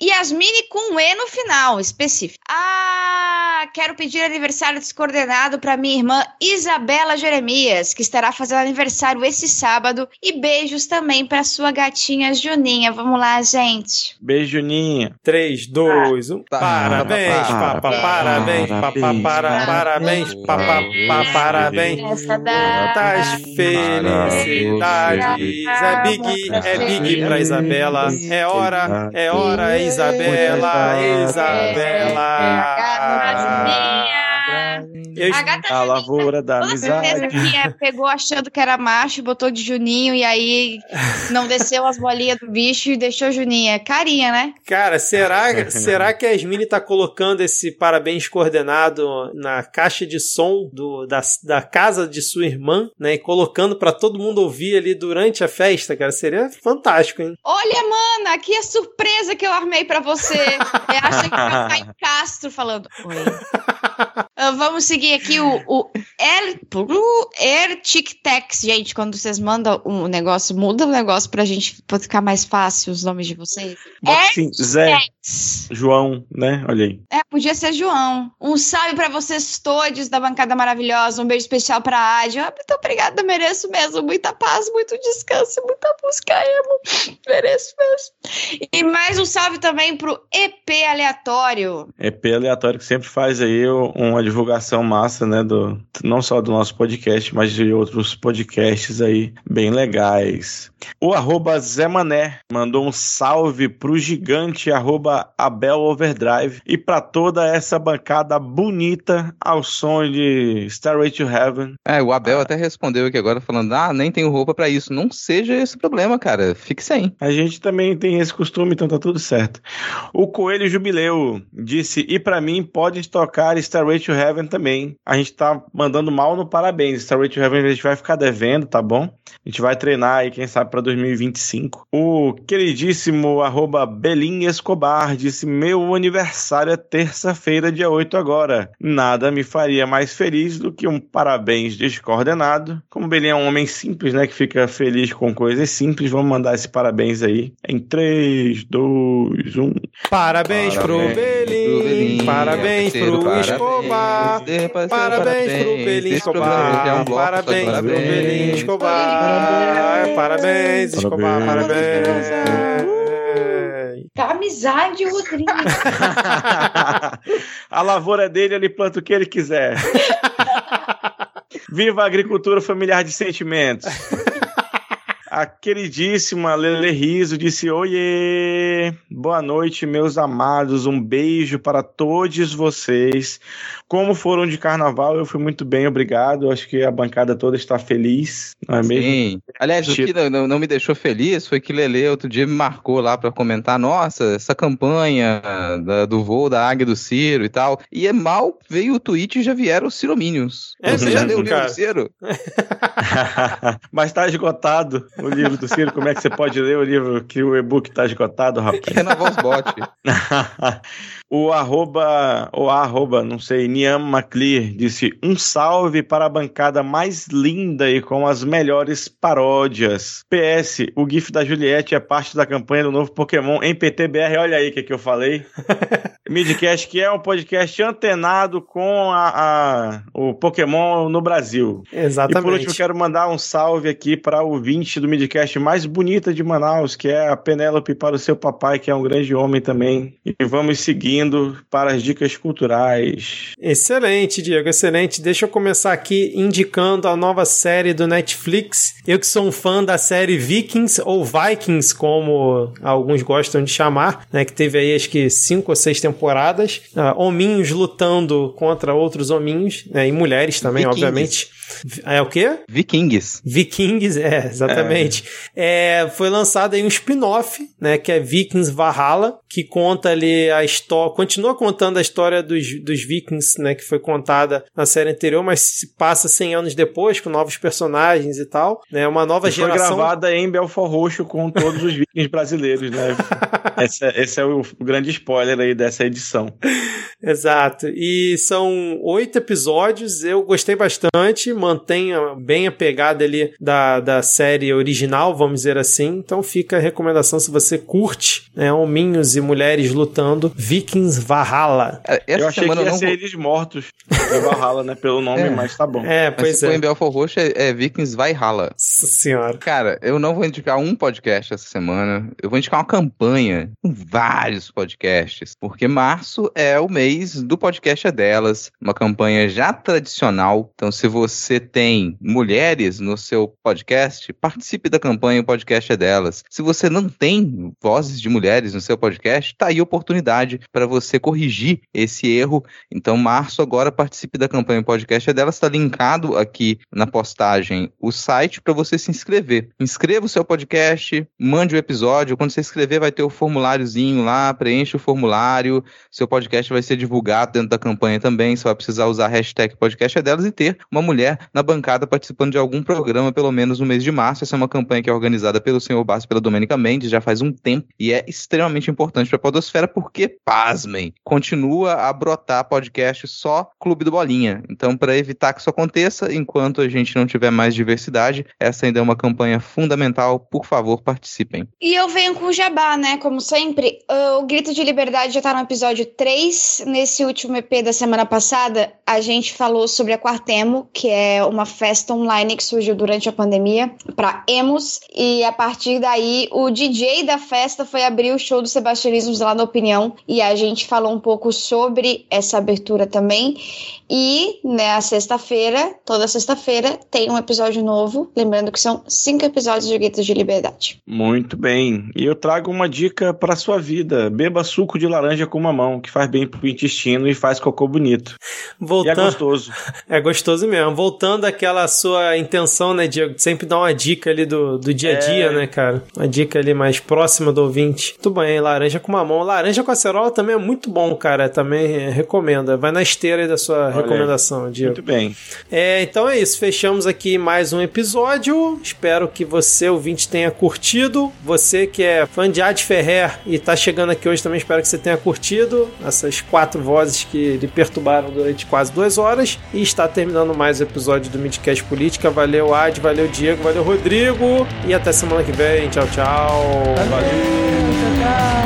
Yasmine com E no final, específico. Ah, quero pedir aniversário descoordenado para minha irmã Isabela Jeremias, que estará fazendo aniversário esse sábado. E beijos também para sua gatinha Juninha. Vamos lá, gente. Beijo, Juninha. 3, 2, 1. Parabéns, papá, parabéns, papá, para, parabéns, papá, parabéns. Das felicidades. É big, é big pra Isabela. É hora, é hora Isabela, Isabela. Isabela. Eu- A gata A lavoura da amizade. que é, pegou achando que era macho, botou de Juninho e aí não desceu as bolinhas do bicho e deixou Juninho. É carinha, né? Cara, será, será que a Yasmine tá colocando esse parabéns coordenado na caixa de som do, da, da casa de sua irmã, né? E colocando pra todo mundo ouvir ali durante a festa, cara? Seria fantástico, hein? Olha, mana, aqui é surpresa que eu armei pra você. É, acha que vai ficar em Castro falando. Oi. Ah, vamos seguir aqui o, o Air, Air Tic Tex, gente. Quando vocês mandam um negócio, muda o negócio pra gente pra ficar mais fácil os nomes de vocês. Bota assim, Zé. João, né? Olha aí. É, podia ser João. Um salve pra vocês todos da bancada maravilhosa. Um beijo especial pra Ádia. Ah, muito obrigada, mereço mesmo. Muita paz, muito descanso, muita música emo. Mereço mesmo. E mais um salve também pro EP aleatório. EP aleatório que sempre faz aí uma divulgação massa, né? Do, não só do nosso podcast, mas de outros podcasts aí bem legais. O arroba Zé Mané mandou um salve pro gigante arroba Abel Overdrive e pra toda essa bancada bonita ao som de Starway to Heaven. É, o Abel até respondeu aqui agora falando: ah, nem tenho roupa pra isso. Não seja esse problema, cara. Fique sem. A gente também tem esse costume, então tá tudo certo. O Coelho Jubileu disse: e pra mim pode tocar Starway to Heaven também. A gente tá mandando mal no parabéns. Starway to Heaven a gente vai ficar devendo, tá bom? A gente vai treinar aí, quem sabe, pra 2025. O queridíssimo arroba Belin Escobar disse: Meu aniversário é terça-feira, dia 8 agora. Nada me faria mais feliz do que um parabéns descoordenado. Como Belin é um homem simples, né? Que fica feliz com coisas simples, vamos mandar esse parabéns aí em um. 3, 2, 1. Parabéns, pro Parabéns Belim. pro Belim, Parabéns pro parabéns. Escobar. Parabéns pro parabéns. É um Escobar. Parabéns pro parabéns. Belim Escobar. Parabéns, Escobar. Parabéns. Parabéns. Amizade, Rodrigo. a lavoura é dele, ele planta o que ele quiser. Viva a agricultura familiar de sentimentos. A queridíssima Lele Riso disse: Oiê! Boa noite, meus amados. Um beijo para todos vocês. Como foram de carnaval, eu fui muito bem, obrigado. Acho que a bancada toda está feliz, não é mesmo? Sim. Aliás, o que não, não- não me deixou feliz foi que Lele outro dia me marcou lá pra comentar: nossa, essa campanha da- do voo da Águia do Ciro e tal. E é mal veio o tweet e já vieram os Cirominions. É Você já mesmo, leu o livro do Ciro? Mas está esgotado o livro do Ciro. Como é que você pode ler o livro que o e-book está esgotado, rapaz? Renovar os bots. o arroba, a arroba, não sei, Niam McClear disse: Um salve para a bancada mais linda e com as melhores paródias. PS, o GIF da Juliette é parte da campanha do novo Pokémon em PTBR. Olha aí o que, que eu falei. Midcast, que é um podcast antenado com a, a- o Pokémon no Brasil. E por último, Exatamente. quero mandar um salve aqui para o ouvinte do Midcast mais bonita de Manaus, que é a Penélope para o seu papai, que é um grande homem também. E vamos seguindo para as dicas culturais. Excelente, Diego, excelente. Deixa eu começar aqui indicando a nova série do Netflix. Eu que sou um fã da série Vikings, ou Vikings, como alguns gostam de chamar, né? Que teve aí acho que cinco ou seis temporadas. Ah, hominhos lutando contra outros hominhos, né? E mulheres também, Vikings. obviamente. É o quê? Vikings. Vikings, é, exatamente. É, foi lançado aí um spin-off, né, que é Vikings Valhalla, que conta ali a história, continua contando a história dos, dos Vikings, né, que foi contada na série anterior, mas se passa 100 anos depois, com novos personagens e tal, né, uma nova E foi geração... gravada em Belfort Roxo com todos os vikings brasileiros, né? Esse, é- esse é o, o grande spoiler aí dessa edição. Exato. E são oito episódios. Eu gostei bastante. Mantém a- bem a pegada ali da, da série original, vamos dizer assim. Então fica a recomendação se você curte né, hominhos e mulheres lutando. Vikings Valhalla. É, Essa eu achei que semana ia eu não ser eles mortos em Valhalla, né? Pelo nome, É. mas tá bom. É, Mas pois se for é. em Belfort Roxo é, é Vikings Valhalla. Nossa senhora. Cara, eu não vou indicar um podcast essa semana. Eu vou indicar uma campanha com vários podcasts. Porque março é o mês mês do podcast é delas, uma campanha já tradicional. Então, se você tem mulheres no seu podcast, participe da campanha O Podcast é delas. Se você não tem vozes de mulheres no seu podcast, tá aí a oportunidade para você corrigir esse erro. Então, março agora participe da campanha O Podcast é delas, está linkado aqui na postagem o site para você se inscrever. Inscreva o seu podcast, mande o episódio. Quando você escrever, vai ter o formuláriozinho lá, preencha o formulário. Seu podcast vai ser divulgado dentro da campanha também. Você vai precisar usar a hashtag podcast é delas e ter uma mulher na bancada participando de algum programa, pelo menos no mês de março. Essa é uma campanha que é organizada pelo senhor Basso e pela Domênica Mendes já faz um tempo e é extremamente importante para a Podosfera porque, pasmem, continua a brotar podcast só Clube do Bolinha. Então, para evitar que isso aconteça, enquanto a gente não tiver mais diversidade, essa ainda é uma campanha fundamental. Por favor, participem. E eu venho com o jabá, né? Como sempre, o Grito de Liberdade já tá no episódio 3. Nesse último EP da semana passada, a gente falou sobre a Quartemo, que é uma festa online que surgiu durante a pandemia para emos. E a partir daí, o DJ da festa foi abrir o show do Sebastianismos lá na Opinião. E a gente falou um pouco sobre essa abertura também. E na sexta-feira, toda sexta-feira, tem um episódio novo. Lembrando que são cinco episódios de Gritos de Liberdade. Muito bem. E eu trago uma dica para sua vida: beba suco de laranja com mamão, que faz bem pro intestino e faz cocô bonito. Voltando... E é gostoso. É gostoso mesmo. Voltando àquela sua intenção, né, Diego? Sempre dar uma dica ali do, do dia a dia, é... né, cara? Uma dica ali mais próxima do ouvinte. Muito bem, laranja com mamão. Laranja com acerola também é muito bom, cara. Também recomendo. Vai na esteira aí da sua Olha, recomendação, Diego. Muito bem. É, então é isso. Fechamos aqui mais um episódio. Espero que você, ouvinte, tenha curtido. Você que é fã de Ad Ferrer e tá chegando aqui hoje também, espero que você tenha curtido essas quatro vozes que lhe perturbaram durante quase duas horas. E está terminando mais o episódio do Midcast Política. Valeu, Ad, valeu, Diego, valeu, Rodrigo. E até semana que vem. Tchau, tchau. Valeu. Tchau, tchau.